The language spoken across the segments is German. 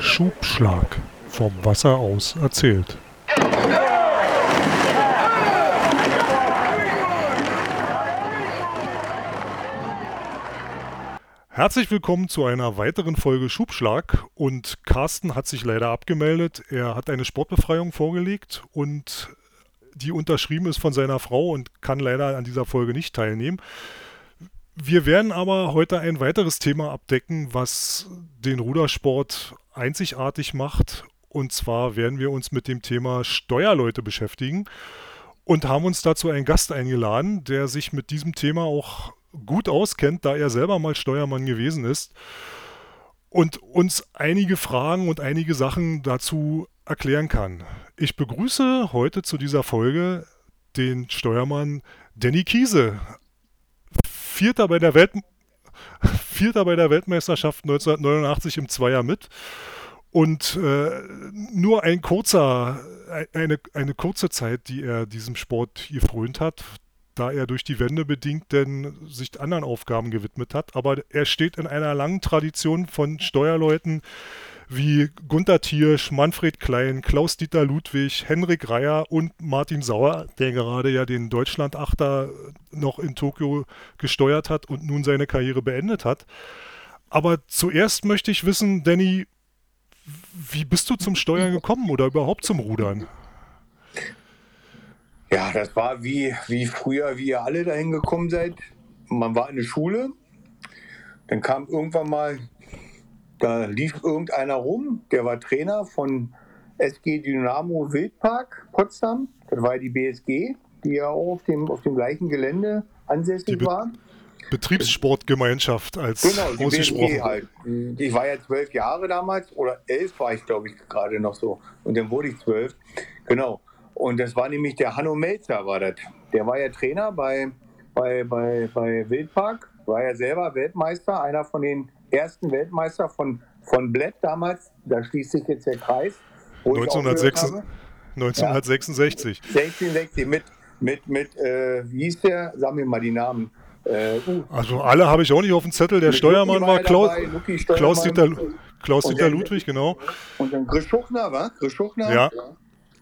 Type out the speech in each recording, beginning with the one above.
Schubschlag. Vom Wasser aus erzählt. Herzlich willkommen zu einer weiteren Folge Schubschlag und Carsten hat sich leider abgemeldet. Er hat eine Sportbefreiung vorgelegt und die unterschrieben ist von seiner Frau und kann leider an dieser Folge nicht teilnehmen. Wir werden aber heute ein weiteres Thema abdecken, was den Rudersport einzigartig macht. Und zwar werden wir uns mit dem Thema Steuerleute beschäftigen und haben uns dazu einen Gast eingeladen, der sich mit diesem Thema auch gut auskennt, da er selber mal Steuermann gewesen ist und uns einige Fragen und einige Sachen dazu erklären kann. Ich begrüße heute zu dieser Folge den Steuermann Danny Kiese. Vierter bei der, Welt, Vierter bei der Weltmeisterschaft 1989 im Zweier mit. Und äh, nur ein kurzer, eine, eine kurze Zeit, die er diesem Sport gefrönt hat, da er durch die Wende bedingt denn sich anderen Aufgaben gewidmet hat. Aber er steht in einer langen Tradition von Steuerleuten, wie Gunther Thiersch, Manfred Klein, Klaus-Dieter Ludwig, Henrik Reier und Martin Sauer, der gerade ja den Deutschlandachter noch in Tokio gesteuert hat und nun seine Karriere beendet hat. Aber zuerst möchte ich wissen, Danny, wie bist du zum Steuern gekommen oder überhaupt zum Rudern? Ja, das war wie, wie früher, wie ihr alle dahin gekommen seid. Man war in der Schule, dann kam irgendwann mal da lief irgendeiner rum, der war Trainer von SG Dynamo Wildpark Potsdam. Das war die BSG, die ja auch auf dem, auf dem gleichen Gelände ansässig Be war. Betriebssportgemeinschaft als genau, ausgesprochen. Halt. Ich war ja zwölf Jahre damals, oder elf war ich, glaube ich, gerade noch so. Und dann wurde ich zwölf. Genau. Und das war nämlich der Hanno Melzer, war das. Der war ja Trainer bei, bei, bei, bei Wildpark, war ja selber Weltmeister, einer von den ersten Weltmeister von, von Bled damals, da schließt sich jetzt der Kreis. 1966. 1966. Ja, 1660 mit, mit, mit äh, wie hieß der? Sag mir mal die Namen. Äh, uh. Also alle habe ich auch nicht auf dem Zettel. Der Steuermann war, Klaus, Klaus Dieter, Klaus Ludwig, genau. Und dann Grischuchner, war? Grischuchner? Ja.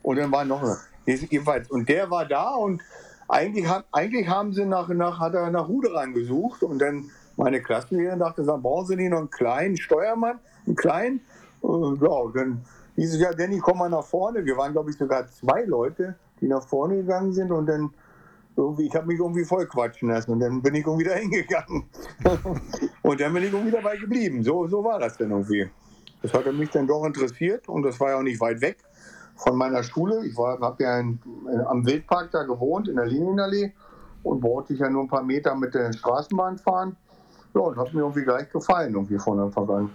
Und dann war noch eine. Jedenfalls. Und der war da und eigentlich, eigentlich haben sie nach, nach, hat er nach Ruderern gesucht und dann meine Klassenlehrerin dachte, sagen, brauchen Sie nicht noch einen kleinen Steuermann, einen kleinen? Und ja, dann hieß es ja, Danny, komm mal nach vorne. Wir waren, glaube ich, sogar zwei Leute, die nach vorne gegangen sind und dann irgendwie, ich habe mich irgendwie voll quatschen lassen und dann bin ich irgendwie da hingegangen. und dann bin ich irgendwie dabei geblieben. So, so war das dann irgendwie. Das hatte mich dann doch interessiert und das war ja auch nicht weit weg von meiner Schule. Ich habe ja in, in, am Wildpark da gewohnt, in der Linienallee und brauchte ich ja nur ein paar Meter mit der Straßenbahn fahren. Ja, und hat mir irgendwie gleich gefallen, irgendwie von Anfang an.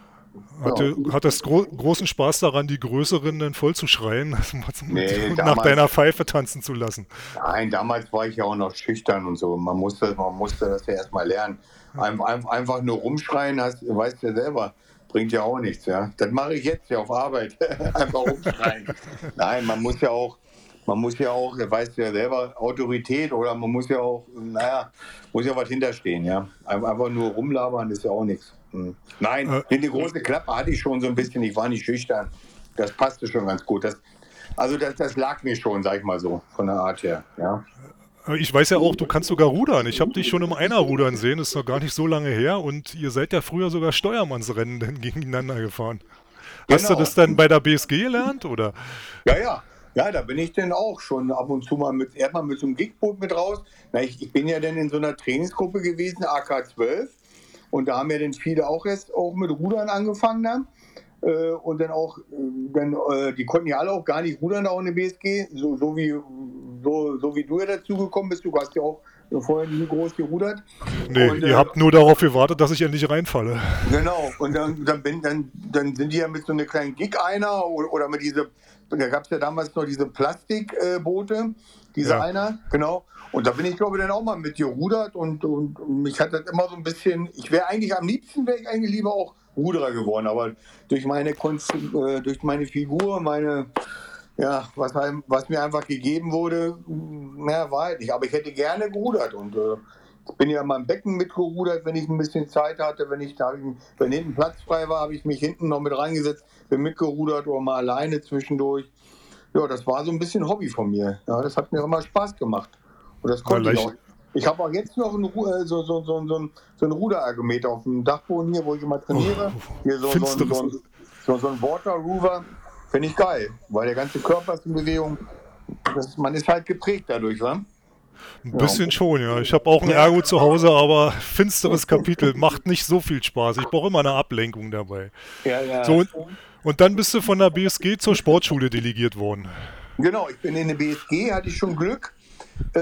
Hatte, ja. Hat das gro großen Spaß daran, die Größeren dann voll zu schreien nee, nach damals, deiner Pfeife tanzen zu lassen? Nein, damals war ich ja auch noch schüchtern und so. Man musste, man musste das ja erstmal lernen. Ein, ein, einfach nur rumschreien, hast, weißt du ja selber, bringt ja auch nichts. Ja? Das mache ich jetzt ja auf Arbeit. einfach rumschreien. Nein, man muss ja auch, man muss ja auch, er weiß ja selber, Autorität oder man muss ja auch, naja, muss ja was hinterstehen, ja. Einfach nur rumlabern ist ja auch nichts. Hm. Nein, äh, die große Klappe hatte ich schon so ein bisschen, ich war nicht schüchtern. Das passte schon ganz gut. Das, also das, das lag mir schon, sag ich mal so, von der Art her, ja. Äh, ich weiß ja auch, du kannst sogar rudern. Ich habe dich schon im Einerrudern sehen, das ist noch gar nicht so lange her. Und ihr seid ja früher sogar Steuermannsrennen gegeneinander gefahren. Hast genau. du das dann bei der BSG gelernt, oder? Ja, ja. Ja, da bin ich dann auch schon ab und zu mal mit, erstmal mit so einem Gigboot mit raus. Na, ich, ich bin ja dann in so einer Trainingsgruppe gewesen, AK12. Und da haben ja dann viele auch erst auch mit Rudern angefangen dann. Äh, und dann auch, äh, dann, äh, die konnten ja alle auch gar nicht rudern auch in der BSG, so, so, wie, so, so wie du ja dazu gekommen bist. Du hast ja auch vorher nie groß gerudert. Nee, und, ihr äh, habt nur darauf gewartet, dass ich endlich reinfalle. Genau, und dann, dann, bin, dann, dann sind die ja mit so einer kleinen Gig einer oder, oder mit dieser da gab es ja damals noch diese Plastikboote, äh, diese ja. einer, genau. Und da bin ich, glaube ich, dann auch mal mit gerudert und, und, und mich hat das immer so ein bisschen, ich wäre eigentlich am liebsten, wäre ich eigentlich lieber auch Ruderer geworden, aber durch meine Kunst, äh, durch meine Figur, meine, ja, was, was mir einfach gegeben wurde, mehr war halt nicht. Aber ich hätte gerne gerudert und äh, bin ja mal im Becken mitgerudert, wenn ich ein bisschen Zeit hatte. Wenn, ich, da, wenn hinten Platz frei war, habe ich mich hinten noch mit reingesetzt, bin mitgerudert oder mal alleine zwischendurch. Ja, das war so ein bisschen Hobby von mir. Ja, das hat mir immer Spaß gemacht. Und das konnte ich auch. Ich habe auch jetzt noch einen, äh, so, so, so, so, so einen Ruderergometer auf dem Dachboden hier, wo ich immer trainiere. Oh, hier so, so, so, so, so, so ein Water Rover. Finde ich geil, weil der ganze Körper ist in Bewegung. Das, man ist halt geprägt dadurch, wa? Ein bisschen ja. schon, ja. Ich habe auch ein Ergo zu Hause, aber finsteres Kapitel. Macht nicht so viel Spaß. Ich brauche immer eine Ablenkung dabei. Ja, ja. So, und, und dann bist du von der BSG zur Sportschule delegiert worden. Genau, ich bin in der BSG, hatte ich schon Glück, äh,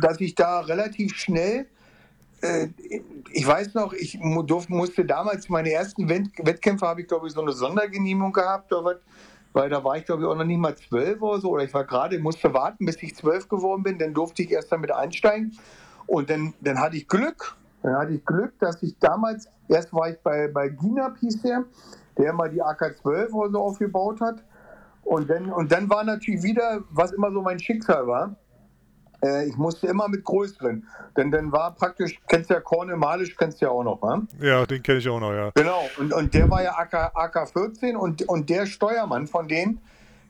dass ich da relativ schnell ich weiß noch, ich musste damals meine ersten Wettkämpfe, habe ich glaube ich so eine Sondergenehmigung gehabt oder was, weil da war ich glaube ich auch noch nicht mal zwölf oder so, oder ich war gerade, musste warten, bis ich zwölf geworden bin, dann durfte ich erst damit einsteigen. Und dann, dann hatte ich Glück, dann hatte ich Glück, dass ich damals, erst war ich bei, bei Ginap hieß der, der mal die AK-12 oder so aufgebaut hat. Und dann, und dann war natürlich wieder, was immer so mein Schicksal war, äh, ich musste immer mit größeren. Denn dann war praktisch, kennst du ja Cornel Malisch, kennst du ja auch noch, ne? Ja, den kenne ich auch noch, ja. Genau, und, und der war ja AK, AK-14 und, und der Steuermann von denen,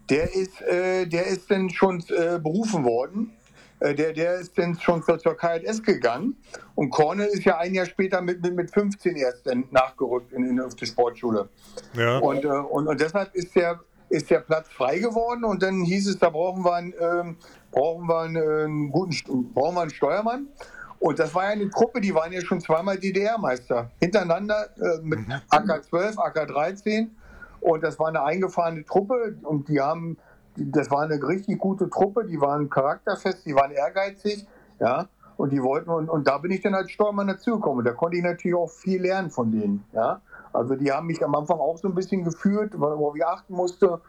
der ist, äh, der ist dann schon äh, berufen worden. Äh, der, der ist dann schon zur, zur KLS gegangen. Und Cornel ist ja ein Jahr später mit, mit, mit 15 erst dann nachgerückt in, in, auf die Sportschule. Ja. Und, äh, und, und deshalb ist der, ist der Platz frei geworden und dann hieß es, da brauchen wir einen, ähm, brauchen wir einen, guten, brauchen wir einen Steuermann. Und das war ja eine Truppe, die waren ja schon zweimal DDR-Meister. Hintereinander äh, mit mhm. AK-12, AK-13. Und das war eine eingefahrene Truppe und die haben, das war eine richtig gute Truppe, die waren charakterfest, die waren ehrgeizig, ja. Und die wollten, und, und da bin ich dann als Steuermann dazugekommen. Da konnte ich natürlich auch viel lernen von denen, ja. Also die haben mich am Anfang auch so ein bisschen geführt, worauf ich achten musste.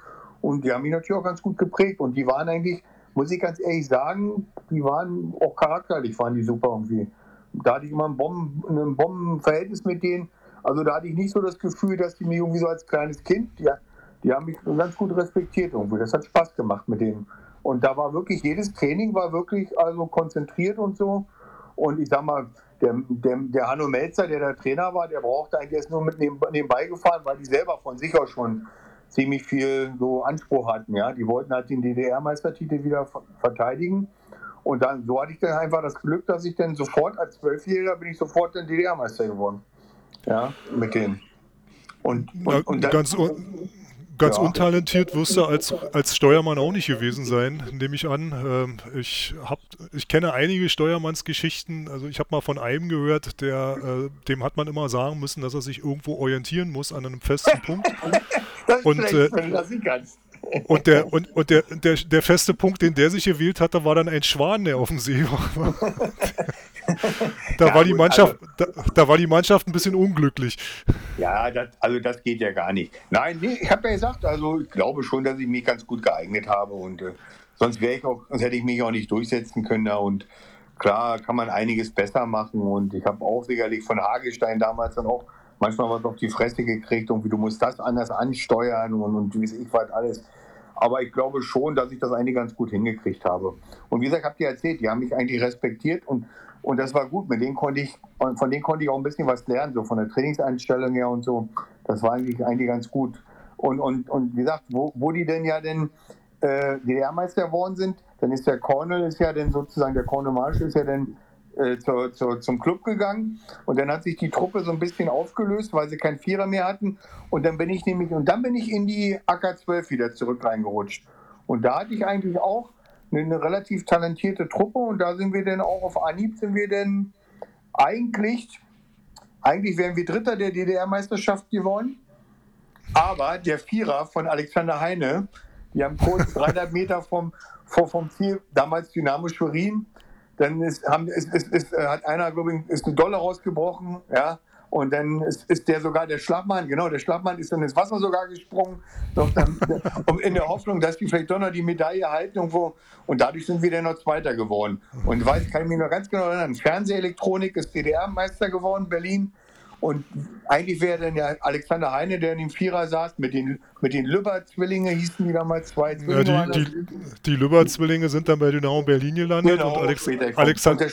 Und die haben mich natürlich auch ganz gut geprägt. Und die waren eigentlich, muss ich ganz ehrlich sagen, die waren auch charakterlich, waren die super irgendwie. Da hatte ich immer ein, Bomben, ein Bombenverhältnis mit denen. Also da hatte ich nicht so das Gefühl, dass die mich irgendwie so als kleines Kind, die, die haben mich ganz gut respektiert irgendwie. Das hat Spaß gemacht mit denen. Und da war wirklich, jedes Training war wirklich also konzentriert und so. Und ich sag mal, der, der, der Hanno Melzer, der der Trainer war, der brauchte eigentlich erst nur mit nebenbei gefahren, weil die selber von sich aus schon ziemlich viel so Anspruch hatten. Ja? Die wollten halt den DDR-Meistertitel wieder verteidigen. Und dann so hatte ich dann einfach das Glück, dass ich dann sofort als Zwölfjähriger bin ich sofort den DDR-Meister geworden. Ja, mit denen. Und, und, und dann, ganz, Ganz ja. untalentiert wirst du als, als Steuermann auch nicht gewesen sein, nehme ich an. Ähm, ich, hab, ich kenne einige Steuermannsgeschichten. Also ich habe mal von einem gehört, der, äh, dem hat man immer sagen müssen, dass er sich irgendwo orientieren muss an einem festen Punkt. das und, schlecht, äh, das ich ganz. Und, der, und, und der, der, der feste Punkt, den der sich gewählt hatte, war dann ein Schwan, der auf dem See war. da, ja, war die Mannschaft, also, da, da, war die Mannschaft ein bisschen unglücklich. Ja, das, also das geht ja gar nicht. Nein, nee, ich habe ja gesagt, also ich glaube schon, dass ich mich ganz gut geeignet habe und äh, sonst wäre ich auch, sonst hätte ich mich auch nicht durchsetzen können. Da, und klar kann man einiges besser machen und ich habe auch sicherlich von Hagestein damals dann auch manchmal was auf die Fresse gekriegt und wie du musst das anders ansteuern und, und wie ich was alles. Aber ich glaube schon, dass ich das eigentlich ganz gut hingekriegt habe. Und wie gesagt, habt ihr erzählt, die haben mich eigentlich respektiert und und das war gut, mit denen konnte ich, von denen konnte ich auch ein bisschen was lernen, so von der Trainingseinstellung her und so. Das war eigentlich, eigentlich ganz gut. Und, und, und wie gesagt, wo, wo die denn ja denn äh, DDR-Meister geworden sind, dann ist der Cornel ist ja dann sozusagen, der Cornel Marshall ist ja dann äh, zu, zu, zum Club gegangen und dann hat sich die Truppe so ein bisschen aufgelöst, weil sie keinen Vierer mehr hatten und dann bin ich nämlich, und dann bin ich in die AK-12 wieder zurück reingerutscht. Und da hatte ich eigentlich auch eine relativ talentierte Truppe und da sind wir dann auch auf Anhieb sind wir denn eigentlich, eigentlich wären wir Dritter der DDR-Meisterschaft geworden. Aber der Vierer von Alexander Heine, die haben kurz 300 Meter vom, vom Ziel, damals Dynamo Schwerin, dann ist, haben, ist, ist, ist, hat einer, glaube ich, ist eine Dolle rausgebrochen, ja, und dann ist, ist der sogar der Schlappmann, genau, der Schlappmann ist dann ins Wasser sogar gesprungen, dann, um in der Hoffnung, dass die vielleicht doch noch die Medaille halten irgendwo. Und dadurch sind wir dann noch Zweiter geworden. Und weiß, kann ich mich noch ganz genau erinnern, Fernsehelektronik ist DDR-Meister geworden, Berlin. Und eigentlich wäre dann ja Alexander Heine, der in dem Vierer saß, mit den, mit den Lübber-Zwillinge hießen die damals zwei Zwillinge. Ja, die, die, die Lübber-Zwillinge sind dann bei Dynamo Berlin gelandet genau, und Alex, Alexander,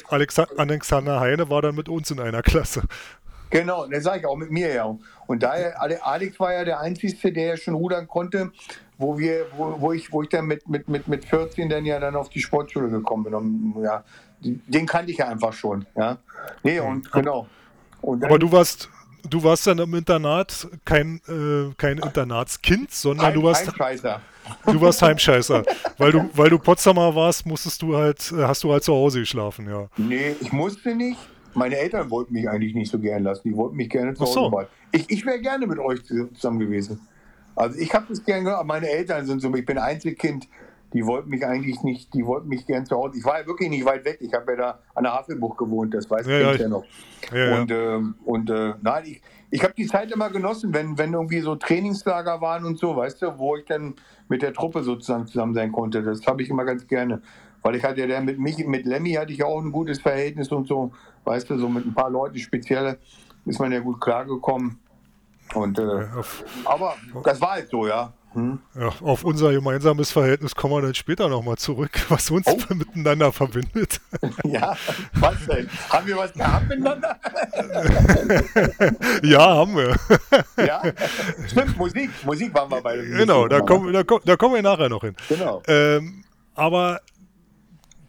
Alexander Heine war dann mit uns in einer Klasse. Genau, das sage ich auch mit mir ja. Und daher, Alex war ja der Einzige, der ja schon rudern konnte, wo wir, wo, wo ich, wo ich dann mit, mit, mit, mit 14 dann ja dann auf die Sportschule gekommen bin. Und, ja, den kannte ich ja einfach schon. Ja. Nee, und genau. Dann, Aber du warst, du warst dann im Internat kein, äh, kein Internatskind, sondern Heim, du warst. Heimscheißer. Du warst Heimscheißer. weil du, weil du Potsdamer warst, musstest du halt, äh, hast du halt zu Hause geschlafen, ja. Nee, ich musste nicht. Meine Eltern wollten mich eigentlich nicht so gern lassen. Die wollten mich gerne zu Hause so. Ich, ich wäre gerne mit euch zusammen gewesen. Also ich habe das gerne gehört, meine Eltern sind so, ich bin Einzelkind, die wollten mich eigentlich nicht, die wollten mich gern zu Hause. Ich war ja wirklich nicht weit weg. Ich habe ja da an der Havelbuch gewohnt, das weiß ja, ich ja noch. Ja, und ja. Ähm, und äh, nein, ich, ich habe die Zeit immer genossen, wenn, wenn irgendwie so Trainingslager waren und so, weißt du, wo ich dann mit der Truppe sozusagen zusammen sein konnte. Das habe ich immer ganz gerne. Weil ich hatte ja mit mich, mit Lemmy hatte ich auch ein gutes Verhältnis und so, weißt du, so mit ein paar Leuten speziell ist man ja gut klargekommen. Und, äh, aber das war halt so, ja. Hm? ja. Auf unser gemeinsames Verhältnis kommen wir dann später nochmal zurück, was uns oh. miteinander verbindet. Ja, was denn? Haben wir was gehabt miteinander? ja, haben wir. Ja, stimmt, Musik. Musik waren wir bei. Genau, da kommen, da, da kommen wir nachher noch hin. Genau. Ähm, aber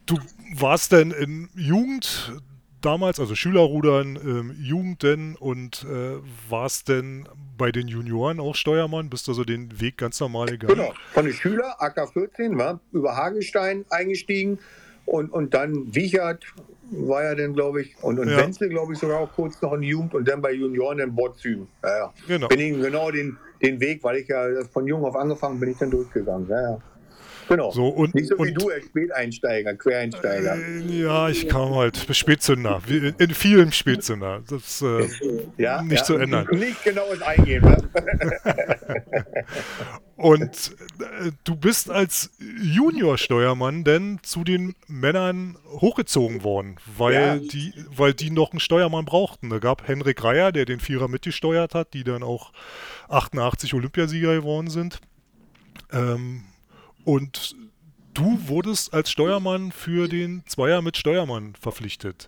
du warst denn in Jugend damals, also Schülerrudern, ähm, Jugend denn und äh, warst denn bei den Junioren auch Steuermann? Bist du also den Weg ganz normal gegangen? Genau, von den Schüler, AK14, war über Hagestein eingestiegen und, und dann Wiechert war ja dann, glaube ich, und, und ja. Wenzel, glaube ich, sogar auch kurz noch in Jugend und dann bei Junioren in Botzüm. Ja, ja. Genau. Bin ich genau den, den Weg, weil ich ja von jung auf angefangen bin ich dann durchgegangen. Ja, ja. Genau. So, und, Nicht so wie und, du als Späteinsteiger, Quereinsteiger. Äh, ja, ich kam halt Spätzünder. In vielen Spätzünder. Das ist äh, ja, nicht ja, zu ändern. Nicht genaues Eingehen. Ne? und äh, du bist als Junior-Steuermann denn zu den Männern hochgezogen worden, weil, ja. die, weil die noch einen Steuermann brauchten. Da gab Henrik Reier, der den Vierer mitgesteuert hat, die dann auch 88 Olympiasieger geworden sind. Ähm, und du wurdest als Steuermann für den Zweier mit Steuermann verpflichtet.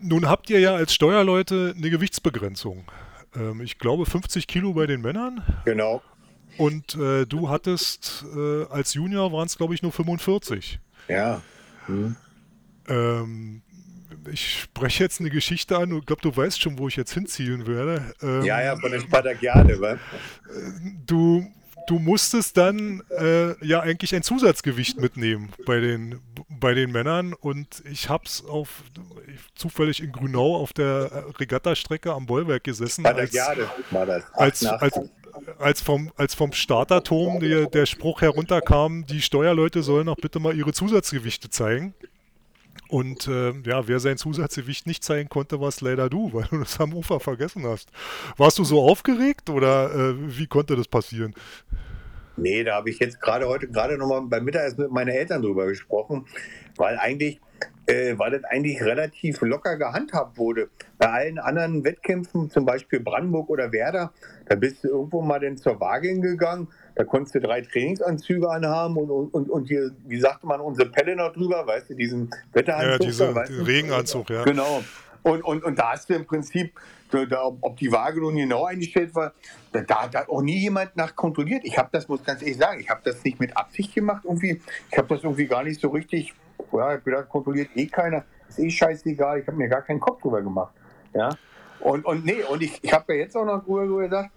Nun habt ihr ja als Steuerleute eine Gewichtsbegrenzung. Ähm, ich glaube 50 Kilo bei den Männern. Genau. Und äh, du hattest äh, als Junior waren es glaube ich nur 45. Ja. Hm. Ähm, ich spreche jetzt eine Geschichte an. Ich glaube, du weißt schon, wo ich jetzt hinzielen werde. Ähm, ja, ja, von der Spartakiade, was? Du du musstest dann äh, ja eigentlich ein Zusatzgewicht mitnehmen bei den, bei den Männern und ich habe es auf zufällig in Grünau auf der Regattastrecke am Bollwerk gesessen. Bei der als, Garde war das. Als, als, als, vom, als vom Starterturm der, der Spruch herunterkam, die Steuerleute sollen auch bitte mal ihre Zusatzgewichte zeigen. Und äh, ja, wer sein Zusatzgewicht nicht zeigen konnte, warst leider du, weil du das am Ufer vergessen hast. Warst du so aufgeregt oder äh, wie konnte das passieren? Nee, da habe ich jetzt gerade heute gerade nochmal beim Mittagessen mit meinen Eltern drüber gesprochen, weil eigentlich äh, weil das eigentlich relativ locker gehandhabt wurde. Bei allen anderen Wettkämpfen, zum Beispiel Brandenburg oder Werder, da bist du irgendwo mal denn zur Waage gegangen, da konntest du drei Trainingsanzüge anhaben und, und, und hier, wie sagte man, unsere Pelle noch drüber, weißt du, diesen Wetteranzug. Ja, diese, da, Regenanzug, ja. Genau. Und, und, und da hast du im Prinzip, da, ob die Waage nun genau eingestellt war, da, da hat auch nie jemand nach kontrolliert. Ich habe das, muss ganz ehrlich sagen, ich habe das nicht mit Absicht gemacht irgendwie. Ich habe das irgendwie gar nicht so richtig ja, ich gedacht, kontrolliert eh keiner, ist eh scheißegal, ich habe mir gar keinen Kopf drüber gemacht. Ja? Und, und nee, und ich, ich habe ja jetzt auch noch drüber gesagt,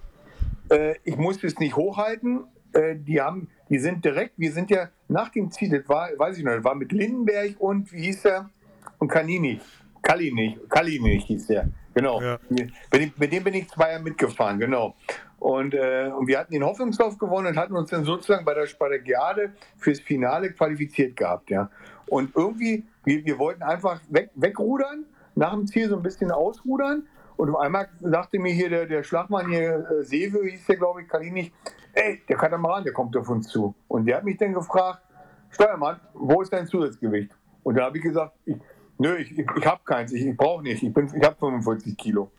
äh, ich muss es nicht hochhalten. Äh, die haben, die sind direkt, wir sind ja nach dem Ziel, das war, weiß ich noch, das war mit Lindenberg und wie hieß der? Und Kanini. Kalinich, Kalinich hieß der. Genau. Ja. Mit, dem bin ich zwei Jahre mitgefahren, genau. Und, äh, und wir hatten den Hoffnungslauf gewonnen und hatten uns dann sozusagen bei der Spartakiade fürs Finale qualifiziert gehabt, ja. Und irgendwie, wir, wir wollten einfach weg, wegrudern, nach dem Ziel so ein bisschen ausrudern. Und auf einmal sagte mir hier der, der Schlagmann hier, äh, Sewe hieß der, glaube ich, Kalinich, ey, der Katamaran, der kommt auf uns zu. Und der hat mich dann gefragt, Steuermann, wo ist dein Zusatzgewicht? Und da habe ich gesagt, ich, nö, ich, ich, habe keins, ich, ich brauche nicht, ich, ich habe 45 Kilo.